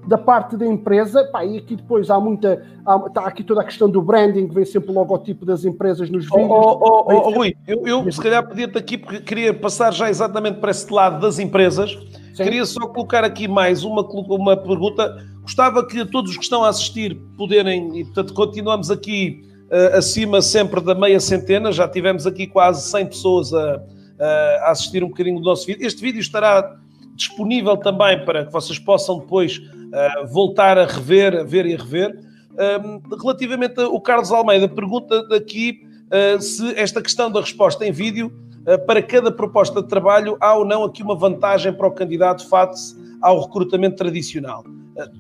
da parte da empresa, pá, e aqui depois há muita, está aqui toda a questão do branding, vem sempre o logotipo das empresas nos vídeos. Oh, oh, oh, oh Rui, eu, eu se calhar podia-te aqui, porque queria passar já exatamente para esse lado das empresas, Sim. queria só colocar aqui mais uma, uma pergunta, gostava que todos os que estão a assistir puderem, e portanto continuamos aqui uh, acima sempre da meia centena, já tivemos aqui quase 100 pessoas a, a assistir um bocadinho do nosso vídeo, este vídeo estará disponível também para que vocês possam depois uh, voltar a rever, a ver e a rever. Uh, relativamente ao Carlos Almeida, pergunta aqui uh, se esta questão da resposta em vídeo, eh, para cada proposta de trabalho, há ou não aqui uma vantagem para o candidato face ao recrutamento tradicional.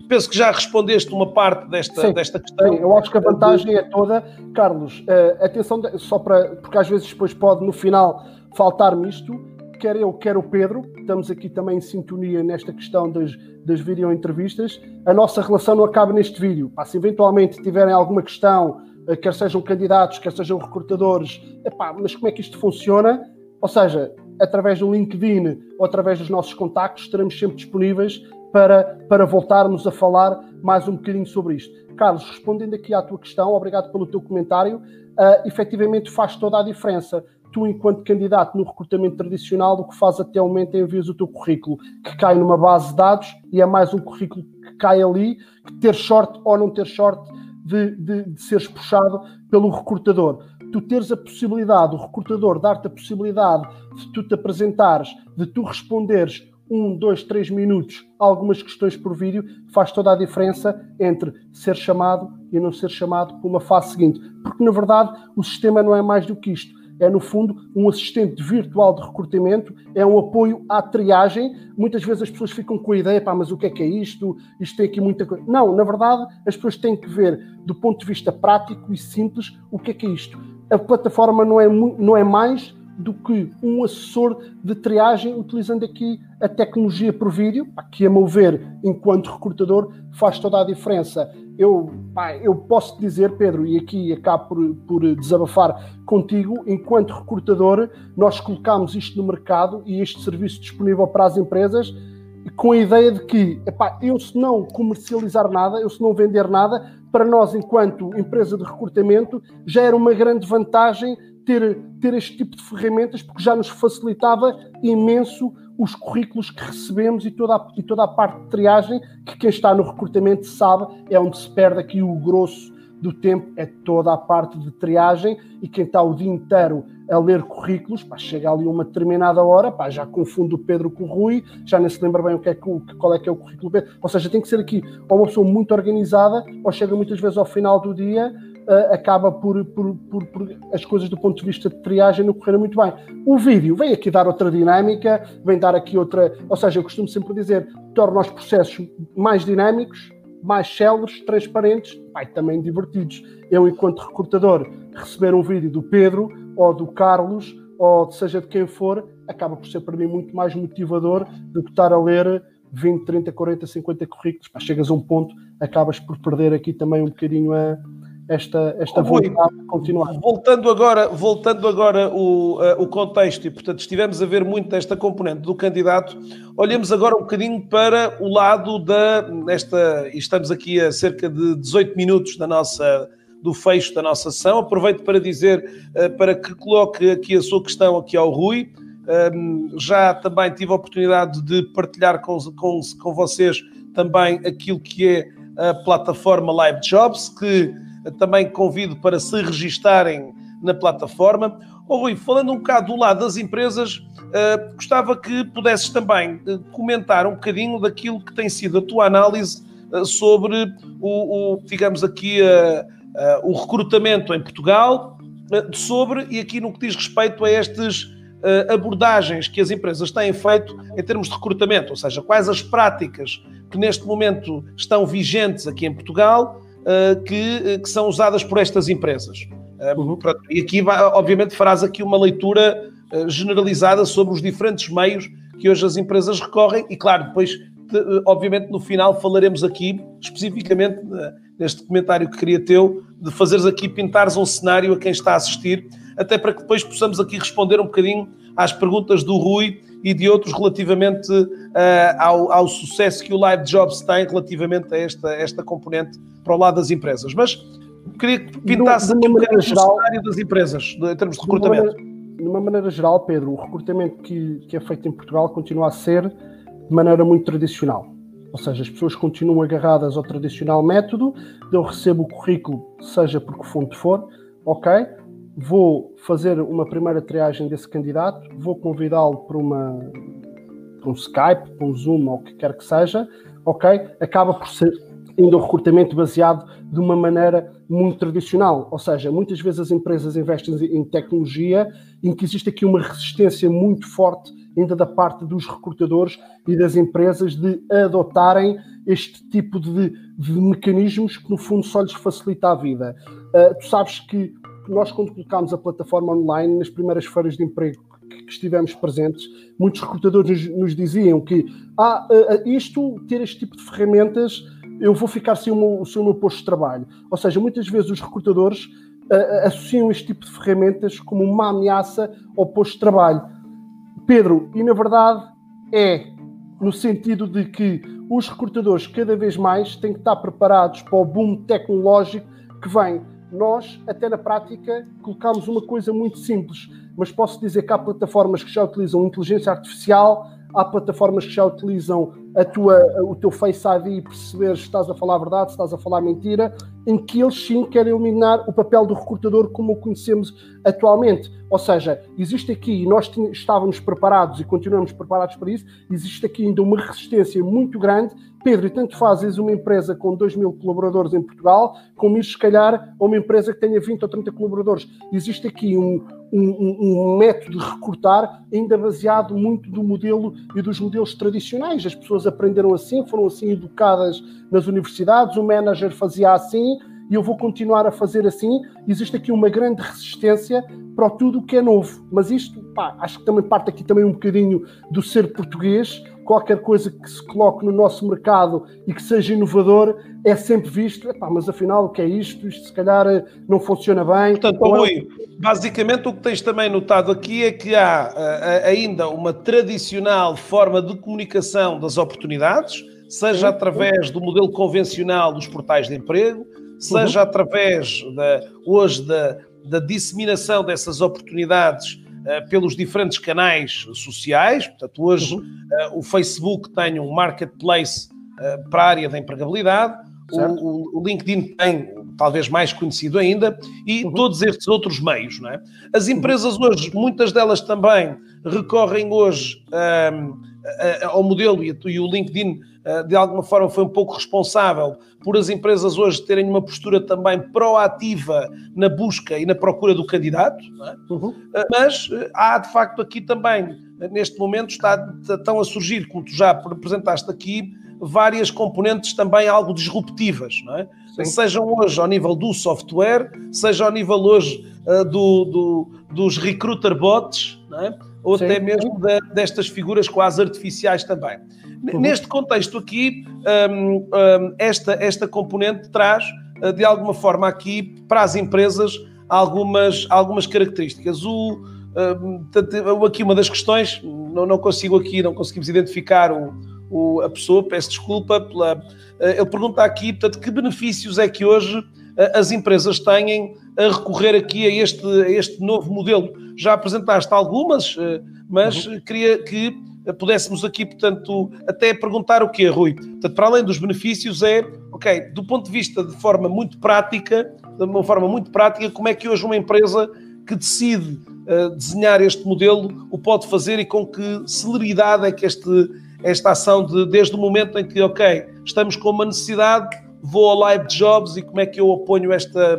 penso que já respondeste uma parte desta, sim, desta questão. Sim, eu acho que a vantagem é toda, Carlos, atenção, só para, porque às vezes depois pode no final faltar-me isto, quer eu, quer o Pedro, estamos aqui também em sintonia nesta questão das, das videoentrevistas, a nossa relação não acaba neste vídeo. Pá, se eventualmente tiverem alguma questão, uh, quer sejam candidatos, quer sejam recrutadores, epá, mas como é que isto funciona? Ou seja, através do LinkedIn ou através dos nossos contactos, estaremos sempre disponíveis para, para voltarmos a falar mais um bocadinho sobre isto. Carlos, respondendo aqui à tua questão, obrigado pelo teu comentário. Uh, efetivamente faz toda a diferença. Tu, enquanto candidato no recrutamento tradicional, o que faz até o momento é envias o teu currículo, que cai numa base de dados e é mais um currículo que cai ali, que ter sorte ou não ter sorte de, de, de seres puxado pelo recrutador tu teres a possibilidade, o recrutador dar-te a possibilidade de tu te apresentares, de tu responderes um, dois, três minutos algumas questões por vídeo, faz toda a diferença entre ser chamado e não ser chamado para uma fase seguinte. Porque, na verdade, o sistema não é mais do que isto. É, no fundo, um assistente virtual de recrutamento, é um apoio à triagem. Muitas vezes as pessoas ficam com a ideia, pá, mas o que é que é isto? Isto tem aqui muita coisa. Não, na verdade, as pessoas têm que ver, do ponto de vista prático e simples, o que é que é isto. A plataforma não é, não é mais do que um assessor de triagem utilizando aqui a tecnologia por vídeo, que a meu ver, enquanto recrutador, faz toda a diferença. Eu, pá, eu posso dizer, Pedro, e aqui acabo por, por desabafar contigo, enquanto recrutador, nós colocamos isto no mercado e este serviço disponível para as empresas com a ideia de que, epá, eu se não comercializar nada, eu se não vender nada, para nós, enquanto empresa de recrutamento, já era uma grande vantagem ter, ter este tipo de ferramentas, porque já nos facilitava imenso os currículos que recebemos e toda, a, e toda a parte de triagem, que quem está no recrutamento sabe, é onde se perde aqui o grosso do tempo, é toda a parte de triagem, e quem está o dia inteiro a ler currículos, pá, chega ali uma determinada hora, pá, já confunde o Pedro com o Rui, já nem se lembra bem o que é, qual é que é o currículo Pedro. Ou seja, tem que ser aqui ou uma pessoa muito organizada, ou chega muitas vezes ao final do dia uh, acaba por, por, por, por, as coisas do ponto de vista de triagem não correrem muito bem. O vídeo vem aqui dar outra dinâmica, vem dar aqui outra. Ou seja, eu costumo sempre dizer, torna os processos mais dinâmicos, mais céleres, transparentes, também divertidos. Eu, enquanto recrutador, receber um vídeo do Pedro ou do Carlos ou seja de quem for, acaba por ser para mim muito mais motivador do que estar a ler 20, 30, 40, 50 currículos. Chegas a um ponto, acabas por perder aqui também um bocadinho a, esta, esta vontade de continuar. Voltando agora, voltando agora o, uh, o contexto, e portanto estivemos a ver muito desta componente do candidato, olhemos agora um bocadinho para o lado da, nesta, e estamos aqui a cerca de 18 minutos da nossa, do fecho da nossa sessão, aproveito para dizer, uh, para que coloque aqui a sua questão aqui ao Rui, um, já também tive a oportunidade de partilhar com, com, com vocês também aquilo que é a plataforma Live Jobs, que também convido para se registarem na plataforma. Oh, Rui, falando um bocado do lado das empresas, uh, gostava que pudesses também uh, comentar um bocadinho daquilo que tem sido a tua análise uh, sobre o, o, digamos aqui, o recrutamento em Portugal, sobre, e aqui no que diz respeito a estas abordagens que as empresas têm feito em termos de recrutamento, ou seja, quais as práticas que neste momento estão vigentes aqui em Portugal uh, que, que, são usadas por estas empresas. Uh, uhum. E aqui, vai, obviamente, farás aqui uma leitura generalizada sobre os diferentes meios que hoje as empresas recorrem e, claro, depois, de, obviamente, no final falaremos aqui, especificamente neste comentário que queria teu, de fazeres aqui, pintares um cenário a quem está a assistir, até para que depois possamos aqui responder um bocadinho às perguntas do Rui e de outros relativamente uh, ao, ao, sucesso que o Live Jobs tem relativamente a esta, esta componente para o lado das empresas. Mas queria que pintasse aqui um bocadinho geral, o cenário das empresas, em termos de recrutamento. De uma, maneira, de uma maneira geral, Pedro, o recrutamento que, que é feito em Portugal continua a ser de maneira muito tradicional. Ou seja, as pessoas continuam agarradas ao tradicional método, eu recebo o currículo, seja por que fonte for, ok, vou fazer uma primeira triagem desse candidato, vou convidá-lo para, uma, para um Skype, para um Zoom ou o que quer que seja, ok? Acaba por ser ainda o recrutamento baseado de uma maneira muito tradicional, ou seja, muitas vezes as empresas investem em tecnologia em que existe aqui uma resistência muito forte ainda da parte dos recrutadores e das empresas de adotarem este tipo de, de mecanismos que, no fundo, só lhes facilita a vida. Uh, tu sabes que nós, quando colocámos a plataforma online, nas primeiras feiras de emprego que estivemos presentes, muitos recrutadores nos, nos diziam que ah, uh, isto, ter este tipo de ferramentas, eu vou ficar sem o meu, sem o meu posto de trabalho. Ou seja, muitas vezes os recrutadores uh, associam este tipo de ferramentas como uma ameaça ao posto de trabalho. Pedro, e na verdade é no sentido de que os recrutadores cada vez mais têm que estar preparados para o boom tecnológico que vem. Nós, até na prática, colocamos uma coisa muito simples, mas posso dizer que há plataformas que já utilizam inteligência artificial, há plataformas que já utilizam a tua, o teu Face ID e perceber se estás a falar a verdade, se estás a falar mentira, em que eles sim querem eliminar o papel do recrutador como o conhecemos atualmente. Ou seja, existe aqui, e nós estávamos preparados e continuamos preparados para isso, existe aqui ainda uma resistência muito grande. Pedro, e tanto fazes uma empresa com 2 mil colaboradores em Portugal, como ir, se calhar, a uma empresa que tenha 20 ou 30 colaboradores. Existe aqui um, um, um, método de recrutar ainda baseado muito do modelo e dos modelos tradicionais. As pessoas aprenderam assim, foram assim educadas nas universidades, o manager fazia assim e eu vou continuar a fazer assim. Existe aqui uma grande resistência para tudo o que é novo. Mas isto, pá, acho que também parte aqui também um bocadinho do ser português. Qualquer coisa que se coloque no nosso mercado e que seja inovador é sempre visto, epá, mas afinal o que é isto? Isto se calhar eh, não funciona bem. Portanto, é Rui, basicamente o que tens também notado aqui é que há uh, ainda uma tradicional forma de comunicação das oportunidades, seja através do modelo convencional dos portais de emprego, seja uhum. através da, hoje da, da disseminação dessas oportunidades pelos diferentes canais sociais. Portanto, hoje uhum. uh, o Facebook tem um marketplace uh, para a área da empregabilidade, o, o, LinkedIn tem, talvez mais conhecido ainda, e uhum. todos estes outros meios. Não é? As uhum. empresas hoje, muitas delas também recorrem hoje um, ao modelo, e o LinkedIn eh, de alguma forma foi um pouco responsável por as empresas hoje terem uma postura também proativa na busca e na procura do candidato, é? uhum. Eh, mas eh, há de facto aqui também, neste momento, está, estão a surgir, como tu já apresentaste aqui, várias componentes também algo disruptivas, não é? Sejam hoje ao nível do software, seja ao nível hoje do, do, dos recruiter bots, não é? Ou Sim. até mesmo de, destas figuras quase artificiais também. Uhum. Neste contexto aqui, um, um, esta, esta componente traz, uh, de alguma forma, aqui para as empresas algumas, algumas características. O, um, aqui uma das questões, não, não consigo aqui, não conseguimos identificar o, o, a pessoa, peço desculpa, pela, uh, ele pergunta aqui, portanto, que benefícios é que hoje uh, as empresas têm a recorrer aqui a este, a este novo modelo? Já apresentaste algumas, mas uhum. queria que pudéssemos aqui, portanto, até perguntar o quê, Rui? Portanto, para além dos benefícios, é, ok, do ponto de vista de forma muito prática, de uma forma muito prática, como é que hoje uma empresa que decide uh, desenhar este modelo o pode fazer e com que celeridade é que este, esta ação, de, desde o momento em que, ok, estamos com uma necessidade, vou ao Live Jobs e como é que eu aponho esta,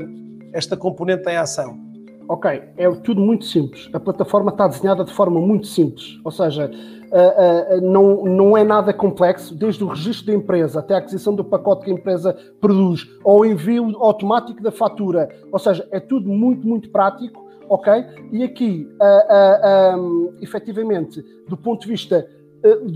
esta componente em ação? Ok, é tudo muito simples. A plataforma está desenhada de forma muito simples. Ou seja, uh, uh, não, não é nada complexo, desde o registro da empresa até a aquisição do pacote que a empresa produz, ou envio automático da fatura. Ou seja, é tudo muito, muito prático, ok? E aqui, uh, um, efetivamente, do ponto de vista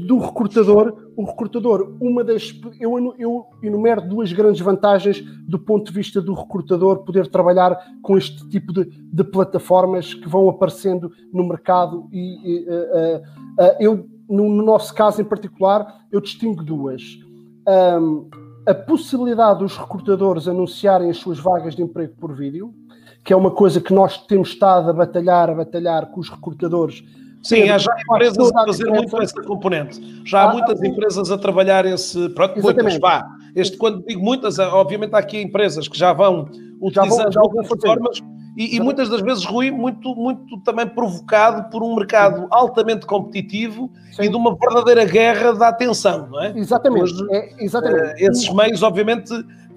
do recrutador, o recrutador, uma das. Eu, eu enumero duas grandes vantagens do ponto de vista do recrutador poder trabalhar com este tipo de, de plataformas que vão aparecendo no mercado e, e uh, uh, eu, no, no, nosso caso em particular, eu distingo duas. Um, a possibilidade dos recrutadores anunciarem as suas vagas de emprego por vídeo, que é uma coisa que nós temos estado a batalhar, a batalhar com os recrutadores Sim, há já empresas a fazer muito essa componente. Já há ah, muitas empresas a trabalhar esse. Pronto, muitas, vá. Este, quando digo muitas, obviamente há aqui empresas que já vão utilizando já vão, já vão formas e, e, muitas das vezes, Rui, muito, muito também provocado por um mercado altamente competitivo Sim. e de uma verdadeira guerra da atenção, não é? Exatamente. Hoje, é, exatamente. Uh, esses meios, obviamente,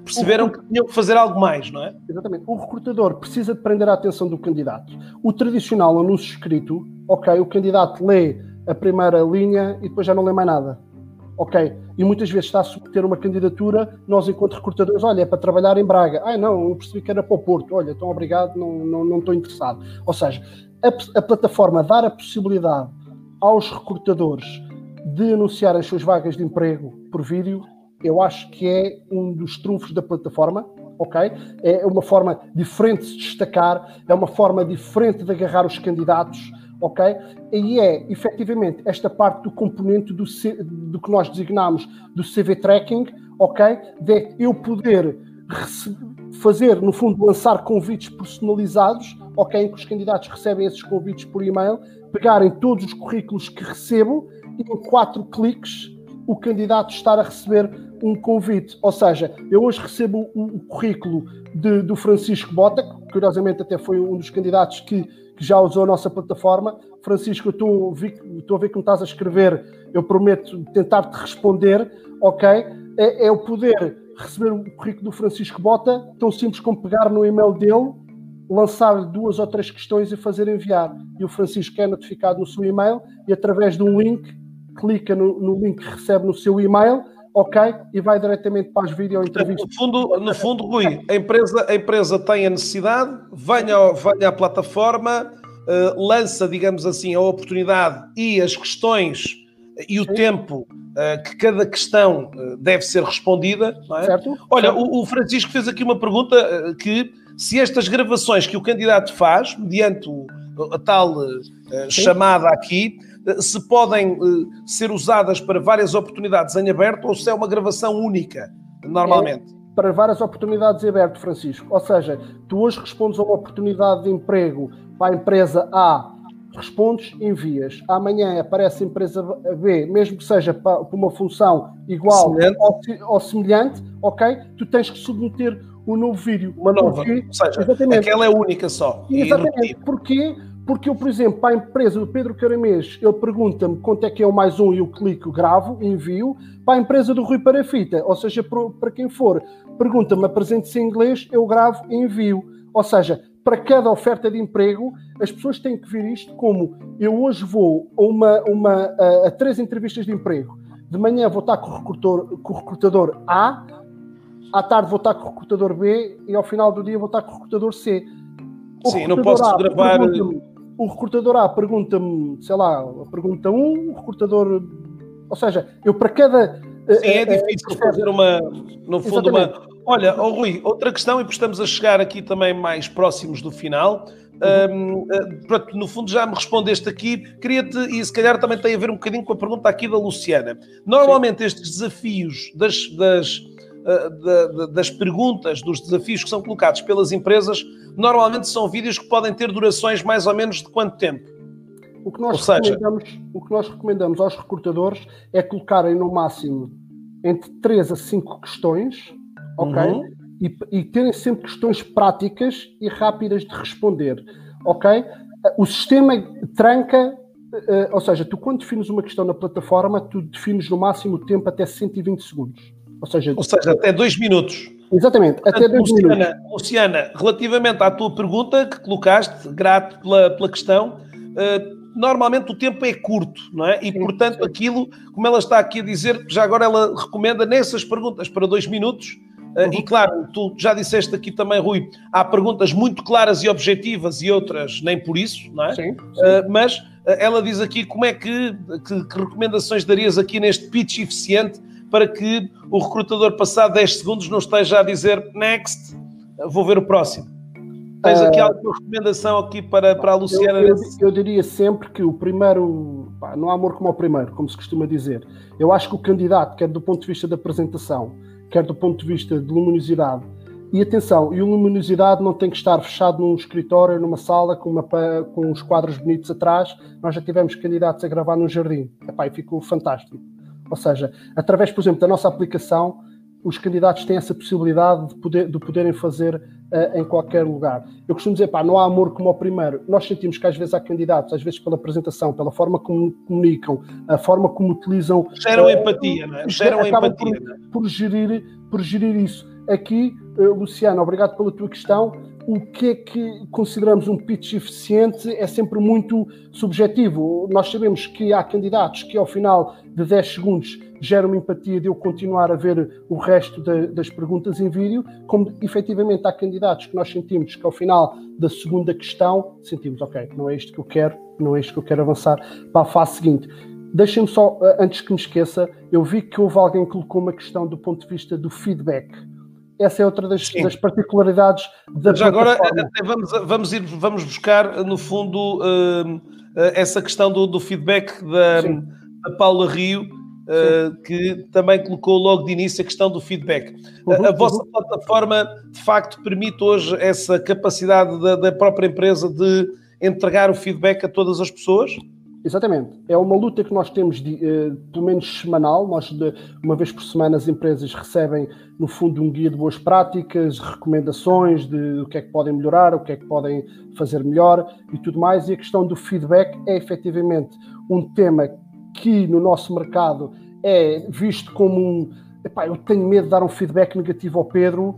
perceberam que tinham que fazer algo mais, não é? Exatamente. O recrutador precisa de prender a atenção do candidato. O tradicional anúncio escrito, ok, o candidato lê a primeira linha e depois já não lê mais nada. Ok. E muitas vezes está a submeter uma candidatura, nós, enquanto recrutadores, olha, é para trabalhar em Braga. Ah, não, eu percebi que era para o Porto. Olha, então obrigado, não, não, não estou interessado. Ou seja, a, a plataforma dar a possibilidade aos recrutadores de anunciar as suas vagas de emprego por vídeo, eu acho que é um dos trunfos da plataforma, ok? É uma forma diferente de se destacar, é uma forma diferente de agarrar os candidatos, ok? E é, efetivamente, esta parte do componente do, C, do que nós designamos do CV tracking, ok? De eu poder fazer, no fundo, lançar convites personalizados, ok? Em que os candidatos recebem esses convites por e-mail, pegarem todos os currículos que recebo e em quatro cliques o candidato estar a receber um convite. Ou seja, eu hoje recebo o, o currículo de, do Francisco Bota, que curiosamente até foi um dos candidatos que, que já usou a nossa plataforma. Francisco, eu estou, a ver que me estás a escrever, eu prometo tentar-te responder, ok? É, é o poder receber o currículo do Francisco Bota, tão simples como pegar no e-mail dele, lançar duas ou três questões e fazer enviar. E o Francisco é notificado no seu e-mail e através de um link, clica no, no link que recebe no seu e-mail, ok, e vai diretamente para as vídeo entrevistas. No fundo, no fundo, Rui, a empresa, a empresa tem a necessidade, venha, venha à plataforma, uh, lança, digamos assim, a oportunidade e as questões e o Sim. tempo uh, que cada questão uh, deve ser respondida. É? Certo. Olha, certo. O, o, Francisco fez aqui uma pergunta que se estas gravações que o candidato faz, mediante o, a tal chamada aqui, se podem ser usadas para várias oportunidades em aberto ou se é uma gravação única, normalmente. É para várias oportunidades em aberto, Francisco. Ou seja, tu hoje respondes a uma oportunidade de emprego para a empresa A respondes, envias. Amanhã aparece a empresa B, mesmo que seja para, uma função igual semelhante. Ou, semelhante, ok? Tu tens que submeter um novo vídeo. Uma nova. Porque, ou seja, exatamente. aquela é única só. Exatamente. Porquê? Porque eu, por exemplo, para a empresa do Pedro Caramês, ele pergunta-me quanto é que é o mais um e eu clico, gravo, envio. Para a empresa do Rui Parafita, ou seja, para, quem for, pergunta-me, apresente-se em inglês, eu gravo e envio. Ou seja, para cada oferta de emprego, as pessoas têm que ver isto como eu hoje vou a, uma, uma, a, a três entrevistas de emprego. De manhã vou estar com o, recrutor, com o recrutador A, à tarde vou estar com o recrutador B e ao final do dia vou estar com o recrutador C. O Sim, não posso a gravar. O recrutador A pergunta-me, sei lá, a pergunta 1, um, o recrutador. Ou seja, eu para cada. Sim, é, é, é difícil é, fazer uma. No fundo, uma, Olha, oh Rui, outra questão, e estamos a chegar aqui também mais próximos do final. Um, uh, no fundo, já me respondeste aqui. Queria-te, e se calhar também tem a ver um bocadinho com a pergunta aqui da Luciana. Normalmente, Sim. estes desafios das, das, das perguntas, dos desafios que são colocados pelas empresas, normalmente são vídeos que podem ter durações mais ou menos de quanto tempo? O que nós, seja... recomendamos, o que nós recomendamos aos recrutadores é colocarem no máximo entre 3 a 5 questões ok? Uhum. E, e terem sempre questões práticas e rápidas de responder, ok? O sistema tranca, uh, ou seja, tu quando defines uma questão na plataforma, tu defines no máximo o tempo até 120 segundos. Ou seja, ou seja até dois minutos. Exatamente, Portanto, até dois Luciana, minutos. Luciana, relativamente à tua pergunta que colocaste, grato pela, pela questão, uh, normalmente o tempo é curto, não é? E, portanto, aquilo, como ela está aqui a dizer, já agora ela recomenda nessas perguntas para dois minutos, Uhum. E claro, tu já disseste aqui também, Rui, há perguntas muito claras e objetivas e outras nem por isso, não é? Sim. sim. Uh, mas ela diz aqui como é que, que, que, recomendações darias aqui neste pitch eficiente para que o recrutador passado 10 segundos não esteja a dizer next, vou ver o próximo. Tens aqui alguma recomendação aqui para, para a Luciana? Eu, eu, eu diria sempre que o primeiro, pá, não há amor como o primeiro, como se costuma dizer. Eu acho que o candidato, quer do ponto de vista da apresentação, quer do ponto de vista de luminosidade. E atenção, e a luminosidade não tem que estar fechado num escritório, numa sala, com, uma, com uns quadros bonitos atrás. Nós já tivemos candidatos a gravar num jardim. Epá, e ficou fantástico. Ou seja, através, por exemplo, da nossa aplicação, os candidatos têm essa possibilidade de, poder, de poderem fazer uh, em qualquer lugar. Eu costumo dizer, pá, não há amor como o primeiro. Nós sentimos que às vezes há candidatos, às vezes pela apresentação, pela forma como comunicam, a forma como utilizam... Geram uh, empatia, não é? Geram empatia. Por, por, gerir, por gerir isso. Aqui, uh, Luciano, obrigado pela tua questão. O que é que consideramos um pitch eficiente é sempre muito subjetivo. Nós sabemos que há candidatos que ao final de 10 segundos geram uma empatia de eu continuar a ver o resto de, das perguntas em vídeo, como efetivamente há candidatos que nós sentimos que ao final da segunda questão sentimos, ok, não é isto que eu quero, não é isto que eu quero avançar para a fase seguinte. Deixem-me só, eh, antes que me esqueça, eu vi que houve alguém que colocou uma questão do ponto de vista do feedback. Essa é outra das, das particularidades da Já agora vamos, vamos, ir, vamos buscar, no fundo, uh, essa questão do, do feedback da, da Paula Rio, uh, que também colocou logo de início a questão do feedback. Uhum, a, a vossa uhum. plataforma, de facto, permite hoje essa capacidade da, da própria empresa de entregar o feedback a todas as pessoas? Exatamente. É uma luta que nós temos, de, uh, pelo menos semanal. Nós, de, uma vez por semana, as empresas recebem, no fundo, um guia de boas práticas, recomendações de o que é que podem melhorar, o que é que podem fazer melhor e tudo mais. E a questão do feedback é efetivamente um tema que no nosso mercado é visto como um. Epá, eu tenho medo de dar um feedback negativo ao Pedro,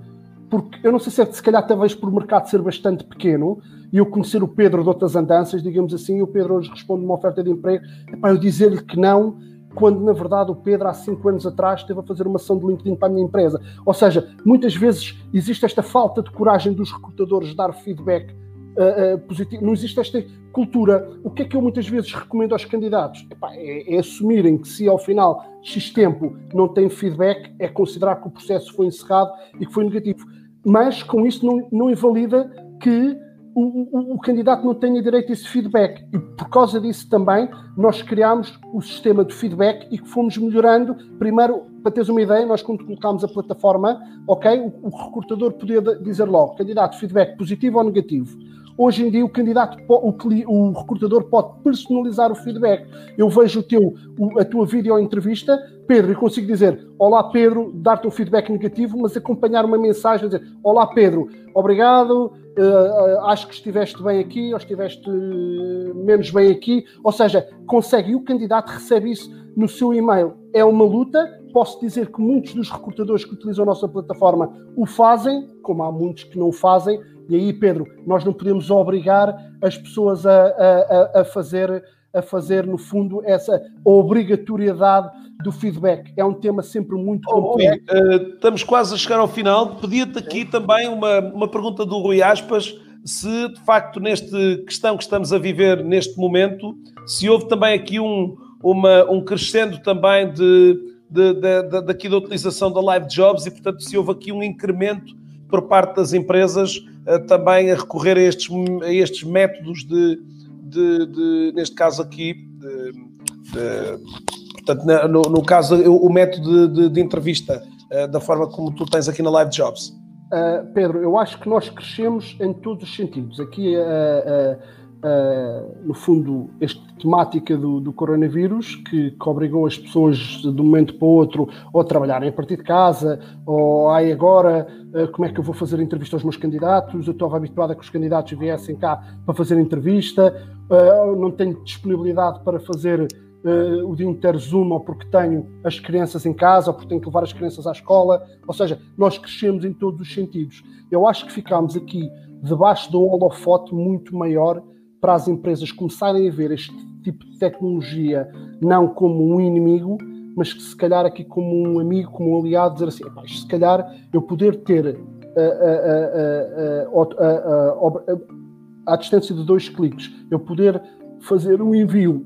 porque eu não sei se é se calhar talvez por o mercado ser bastante pequeno e eu conhecer o Pedro de outras andanças, digamos assim, e o Pedro hoje responde uma oferta de emprego, epá, eu dizer-lhe que não, quando na verdade o Pedro há cinco anos atrás esteve a fazer uma ação de LinkedIn para a minha empresa. Ou seja, muitas vezes existe esta falta de coragem dos recrutadores de dar feedback uh, uh, positivo, não existe esta cultura. O que é que eu muitas vezes recomendo aos candidatos? Epá, é, é, assumirem que se ao final X tempo não tem feedback, é considerar que o processo foi encerrado e que foi negativo. Mas com isso não, não invalida que o, o, o, candidato não tenha direito a esse feedback. E por causa disso também nós criámos o sistema de feedback e que fomos melhorando. Primeiro, para teres uma ideia, nós quando colocámos a plataforma, ok, o, o recrutador podia dizer logo, candidato, feedback positivo ou negativo Hoje em dia, o candidato, o, o recrutador pode personalizar o feedback. Eu vejo o teu, a tua vídeo entrevista, Pedro, e consigo dizer: Olá, Pedro, dar-te um feedback negativo, mas acompanhar uma mensagem, dizer: Olá, Pedro, obrigado, uh, acho que estiveste bem aqui ou estiveste menos bem aqui. Ou seja, consegue, e o candidato recebe isso no seu e-mail. É uma luta. Posso dizer que muitos dos recrutadores que utilizam a nossa plataforma o fazem, como há muitos que não o fazem, e aí, Pedro, nós não podemos obrigar as pessoas a, a, a fazer, a fazer, no fundo, essa obrigatoriedade do feedback. É um tema sempre muito complexo. Oh, uh, estamos quase a chegar ao final. Pedia-te aqui também uma, uma pergunta do Rui Aspas, se de facto, nesta questão que estamos a viver neste momento, se houve também aqui um, uma, um crescendo também de, de, de, de, daqui da utilização da Live Jobs e, portanto, se houve aqui um incremento por parte das empresas uh, também a recorrer a estes, a estes métodos de, de, de neste caso aqui, de, portanto, no, no, caso, o, método de, entrevista, uh, da forma como tu tens aqui na Live Jobs. Uh, Pedro, eu acho que nós crescemos em todos os sentidos. Aqui, no fundo, esta temática do, do coronavírus, que, que, obrigou as pessoas de um momento para o outro ou a trabalharem a partir de casa, ou ai agora eh, como é que eu vou fazer entrevista aos meus candidatos, eu estava habituado a que os candidatos viessem cá para fazer entrevista, eh, não tenho disponibilidade para fazer eh, o dia inteiro Zoom ou porque tenho as crianças em casa ou porque tenho que levar as crianças à escola, ou seja, nós crescemos em todos os sentidos. Eu acho que ficámos aqui debaixo de um holofote muito maior para as empresas começarem a ver este tipo de tecnologia não como um inimigo, mas que se calhar aqui como um amigo, como um aliado, dizer assim, se calhar eu poder ter à distância de dois cliques, eu poder fazer um envio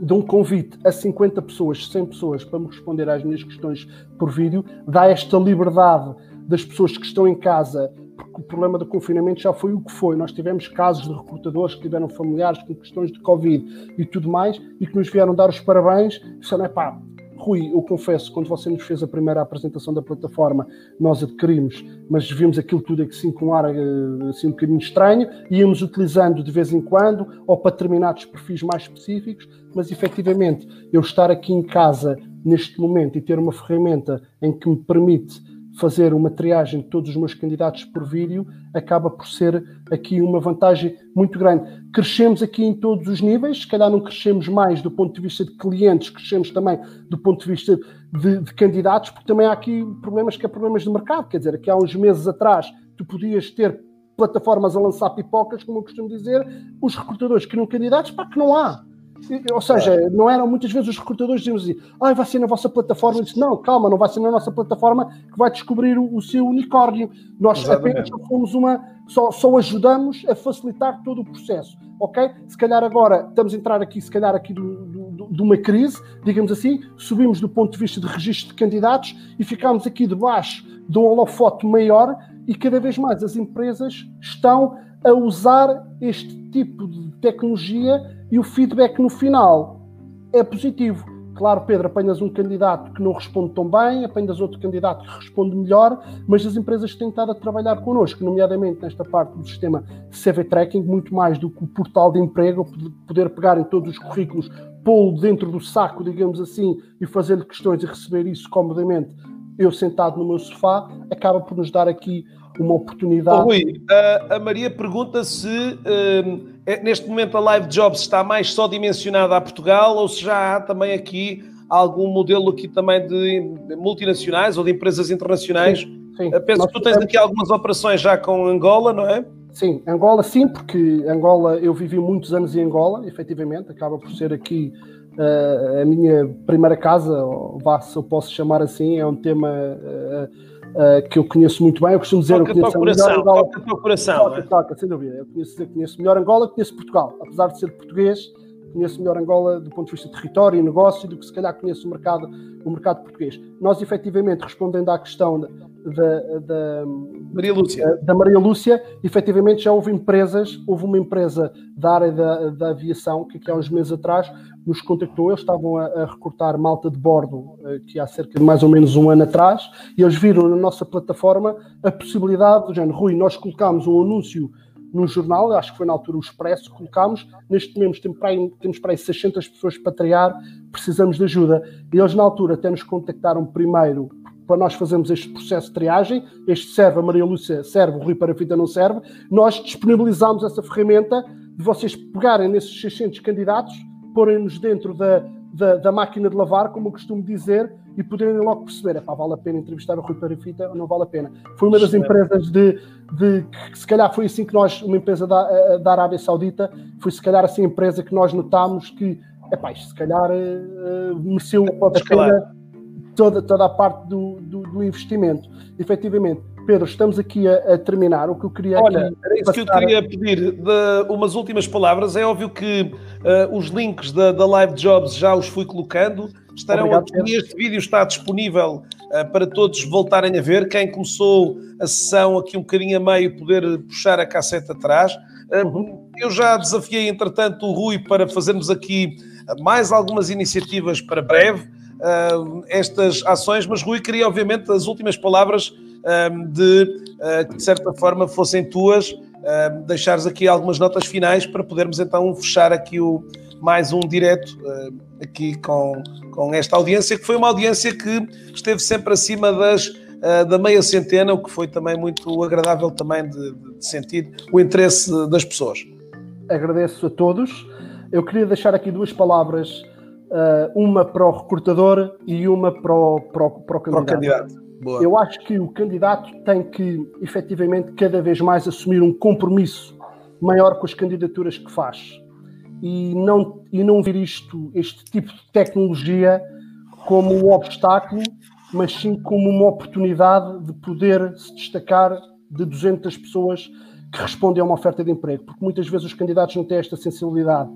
de um convite a 50 pessoas, 100 pessoas para me responder às minhas questões por vídeo, dá esta liberdade das pessoas que estão em casa, porque o problema do confinamento já foi o que foi. Nós tivemos casos de recrutadores que tiveram familiares com questões de Covid e tudo mais, e que nos vieram dar os parabéns, disseram, é pá, Rui, eu confesso, quando você nos fez a primeira apresentação da plataforma, nós adquirimos, mas vimos aquilo tudo assim com um ar eh, assim, um bocadinho estranho, íamos utilizando de vez em quando, ou para determinados perfis mais específicos, mas efetivamente eu estar aqui em casa neste momento e ter uma ferramenta em que me permite fazer uma triagem de todos os meus candidatos por vídeo acaba por ser aqui uma vantagem muito grande. Crescemos aqui em todos os níveis, se calhar não crescemos mais do ponto de vista de clientes, crescemos também do ponto de vista de, de candidatos, porque também há aqui problemas que é problemas de mercado, quer dizer, aqui há uns meses atrás tu podias ter plataformas a lançar pipocas, como eu costumo dizer, os recrutadores criam candidatos para que não há. Ou seja, não eram muitas vezes os recrutadores diziam assim, ah, vai ser na vossa plataforma. Eu disse, não, calma, não vai ser na nossa plataforma que vai descobrir o, o seu unicórnio. Nós Exatamente. apenas fomos uma, só, só ajudamos a facilitar todo o processo. Ok? Se calhar agora estamos a entrar aqui, se calhar aqui do, do, de uma crise, digamos assim, subimos do ponto de vista de registro de candidatos e ficámos aqui debaixo de um holofote maior e cada vez mais as empresas estão a usar este tipo de tecnologia e o feedback no final é positivo. Claro, Pedro, apanhas um candidato que não responde tão bem, apanhas outro candidato que responde melhor, mas as empresas têm estado a trabalhar connosco, nomeadamente nesta parte do sistema CV Tracking, muito mais do que o portal de emprego, poder pegar em todos os currículos, pô-lo dentro do saco, digamos assim, e fazer-lhe questões e receber isso comodamente, eu sentado no meu sofá, acaba por nos dar aqui uma oportunidade. Oh, Rui, a, a Maria pergunta se uh, neste momento a Live Jobs está mais só dimensionada a Portugal ou se já há também aqui algum modelo aqui também de multinacionais ou de empresas internacionais. Sim, sim. Penso Nós que tu tens aqui algumas operações já com Angola, não é? Sim, Angola sim, porque Angola, eu vivi muitos anos em Angola, efetivamente, acaba por ser aqui uh, a minha primeira casa, ou vá, se eu posso chamar assim, é um tema uh, uh, que eu conheço muito bem. Eu costumo dizer toca eu conheço coração, melhor Angola. Toca o coração. Toca, é? toca, sem dúvida. Eu conheço, conheço melhor Angola, conheço Portugal. Apesar de ser português, conheço melhor Angola do ponto de vista de território e negócio do que se calhar conheço o mercado, o mercado português. Nós, efetivamente, respondendo à questão da, da, Maria Lúcia. da Maria Lúcia, efetivamente já houve empresas, houve uma empresa da área da, da aviação que aqui há uns meses atrás nos contactou, eles estavam a, a malta de bordo eh, que há cerca de mais ou menos um ano atrás, e eles viram na nossa plataforma a possibilidade do género, Rui, nós colocámos um anúncio no jornal, acho que foi na altura o Expresso, colocámos, neste momento temos para, aí, temos para aí 600 pessoas para triar, precisamos de ajuda. E eles na altura até nos contactaram primeiro para nós fazermos este processo de triagem, este serve, a Maria Lúcia serve, o Rui Parafita não serve, nós disponibilizámos essa ferramenta de vocês pegarem nesses 600 candidatos, porem-nos dentro da, da, da, máquina de lavar, como eu costumo dizer, e poderem logo perceber, é pá, vale a pena entrevistar o Rui Parafita ou não vale a pena. Foi uma das empresas de, de, que se calhar foi assim que nós, uma empresa da, da Arábia Saudita, foi se calhar assim a empresa que nós notámos que, é pá, isto se calhar uh, mereceu a pena toda, toda a parte do, do, do investimento. Efetivamente, Pedro, estamos aqui a, a, terminar. O que eu queria Olha. Era isso passar... que eu queria pedir de umas últimas palavras. É óbvio que uh, os links da, da Live Jobs já os fui colocando. Estarão Obrigado. Este vídeo está disponível uh, para todos voltarem a ver. Quem começou a sessão aqui um bocadinho a meio, poder puxar a cassete atrás. Uh, uhum. Eu já desafiei, entretanto, o Rui para fazermos aqui mais algumas iniciativas para breve estas ações, mas Rui queria, obviamente, as últimas palavras de que, de certa forma, fossem tuas, deixares aqui algumas notas finais para podermos então fechar aqui o, mais um direto aqui com, com esta audiência, que foi uma audiência que esteve sempre acima das da meia centena, o que foi também muito agradável também de, de sentir o interesse das pessoas. Agradeço a todos. Eu queria deixar aqui duas palavras uma para o recrutador e uma para o, para o, para o candidato. Para o candidato. Boa. Eu acho que o candidato tem que, efetivamente, cada vez mais assumir um compromisso maior com as candidaturas que faz. E não, e não ver isto, este tipo de tecnologia como um obstáculo, mas sim como uma oportunidade de poder se destacar de 200 pessoas que respondem a uma oferta de emprego, porque muitas vezes os candidatos não têm esta sensibilidade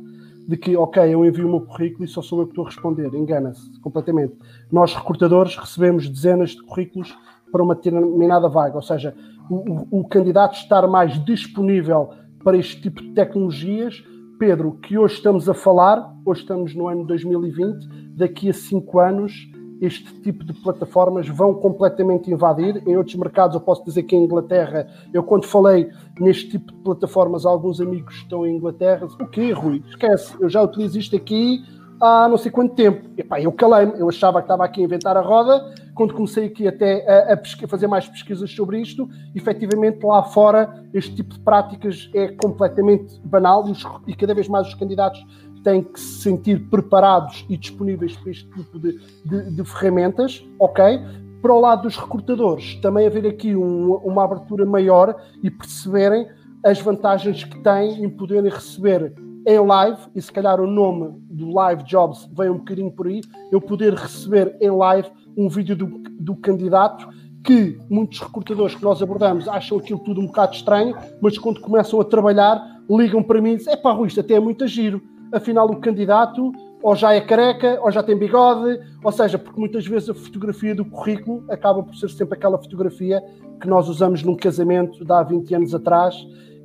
de que, ok, eu envio o meu currículo e só sou eu que estou a responder. Engana-se completamente. Nós, recrutadores, recebemos dezenas de currículos para uma determinada vaga, ou seja, o, o, candidato estar mais disponível para este tipo de tecnologias. Pedro, que hoje estamos a falar, hoje estamos no ano 2020, daqui a cinco anos este tipo de plataformas vão completamente invadir. Em outros mercados, eu posso dizer que em Inglaterra, eu quando falei neste tipo de plataformas, alguns amigos estão em Inglaterra, o quê, Rui? Esquece, eu já utilizo isto aqui há não sei quanto tempo. Eu calei-me, eu achava que estava aqui a inventar a roda. Quando comecei aqui até a, a, fazer mais pesquisas sobre isto, efetivamente lá fora este tipo de práticas é completamente banal e, os, e cada vez mais os candidatos têm que se sentir preparados e disponíveis para este tipo de, de, de ferramentas, ok? para o lado dos recrutadores, também haver aqui um, uma abertura maior e perceberem as vantagens que têm em poderem receber em live, e se calhar o nome do Live Jobs vem um bocadinho por aí, eu poder receber em live um vídeo do, do candidato que muitos recrutadores que nós abordamos acham aquilo tudo um bocado estranho, mas quando começam a trabalhar, ligam para mim e dizem: é pá, Rui, isto até é muito giro. Afinal, o candidato ou já é careca, ou já tem bigode, ou seja, porque muitas vezes a fotografia do currículo acaba por ser sempre aquela fotografia que nós usamos num casamento de há 20 anos atrás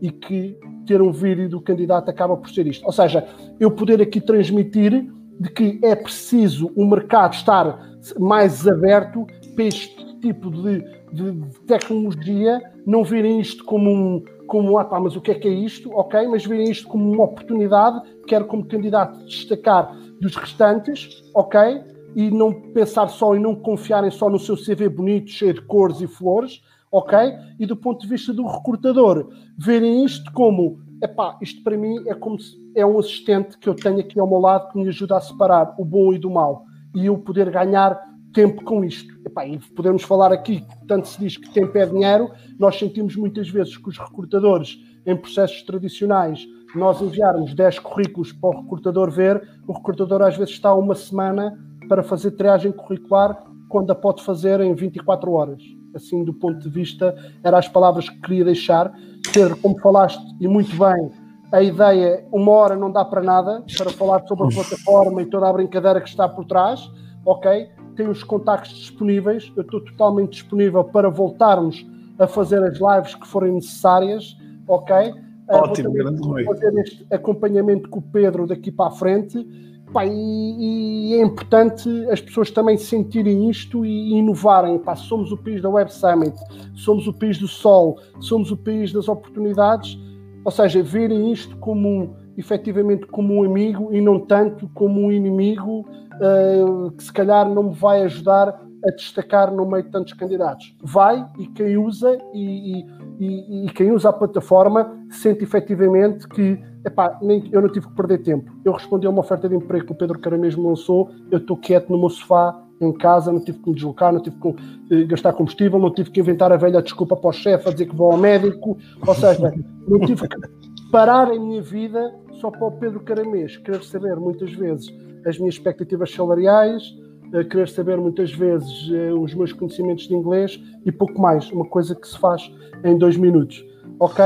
e que ter um vídeo do candidato acaba por ser isto. Ou seja, eu poder aqui transmitir de que é preciso o mercado estar mais aberto para este tipo de, de, tecnologia, não verem isto como um, como, ah pá, mas o que é que é isto? Ok, mas verem isto como uma oportunidade, quero como candidato destacar dos restantes, ok? E não pensar só e não confiarem só no seu CV bonito, cheio de cores e flores, ok? E do ponto de vista do recrutador, verem isto como, epá, isto para mim é como se é um assistente que eu tenho aqui ao meu lado que me ajuda a separar o bom e do mal e eu poder ganhar tempo com isto. Epá, e podemos falar aqui, tanto se diz que tempo é dinheiro, nós sentimos muitas vezes que os recrutadores em processos tradicionais nós enviarmos 10 currículos para o recrutador ver, o recrutador às vezes está uma semana para fazer triagem curricular quando a pode fazer em 24 horas. Assim, do ponto de vista, eram as palavras que queria deixar. Pedro, como falaste, e muito bem, a ideia, uma hora não dá para nada, para falar sobre a plataforma e toda a brincadeira que está por trás, ok? Tenho os contactos disponíveis, eu estou totalmente disponível para voltarmos a fazer as lives que forem necessárias, ok? Ah, Ótimo, grande Rui. Fazer este acompanhamento com o Pedro daqui para a frente. Pá, e, e, é importante as pessoas também sentirem isto e, inovarem. Pá, somos o país da Web Summit, somos o país do sol, somos o país das oportunidades. Ou seja, verem isto como efetivamente como um amigo e não tanto como um inimigo uh, que se calhar não me vai ajudar a destacar no meio de tantos candidatos. Vai e quem usa e, e, e, e quem usa a plataforma sente efetivamente que epá, nem, eu não tive que perder tempo. Eu respondi a uma oferta de emprego que o Pedro Cara mesmo lançou, eu estou quieto no meu sofá em casa, não tive que me deslocar, não tive que uh, gastar combustível, não tive que inventar a velha desculpa para o chefe a dizer que vou ao médico, ou seja, não tive que parar a minha vida só para o Pedro Caramês, querer saber muitas vezes as minhas expectativas salariais, querer saber muitas vezes eh, os meus conhecimentos de inglês e pouco mais, uma coisa que se faz em dois minutos. Ok?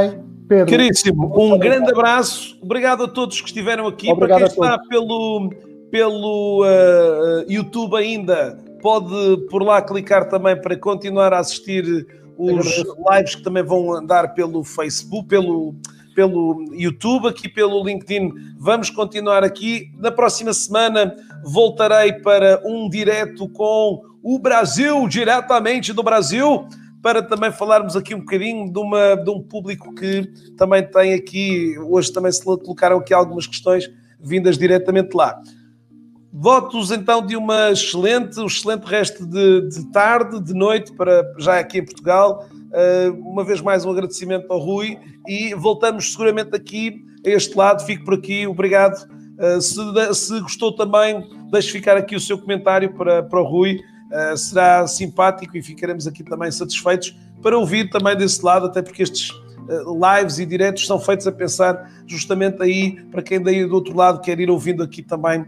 Pedro. Caríssimo, um grande abraço. Obrigado a todos que estiveram aqui. Obrigado Para quem está pelo, pelo uh, YouTube ainda, pode por lá clicar também para continuar a assistir os lives que também vão andar pelo Facebook, pelo pelo YouTube, aqui pelo LinkedIn. Vamos continuar aqui. Na próxima semana voltarei para um direto com o Brasil, diretamente do Brasil, para também falarmos aqui um bocadinho de, uma, de um público que também tem aqui, hoje também se colocaram aqui algumas questões vindas diretamente lá. Votos então de uma excelente, um excelente resto de, de tarde, de noite, para já aqui em Portugal. Uh, uma vez mais um agradecimento ao Rui e voltamos seguramente aqui a este lado. Fico por aqui, obrigado. Uh, se, se, gostou também, deixe ficar aqui o seu comentário para, para o Rui. Uh, será simpático e ficaremos aqui também satisfeitos para ouvir também desse lado, até porque estes lives e diretos são feitos a pensar justamente aí para quem daí do outro lado quer ir ouvindo aqui também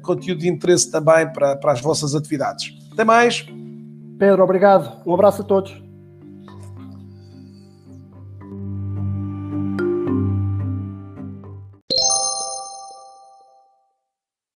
conteúdo de interesse também para, para as vossas atividades. Até mais. Pedro, obrigado. Um abraço a todos.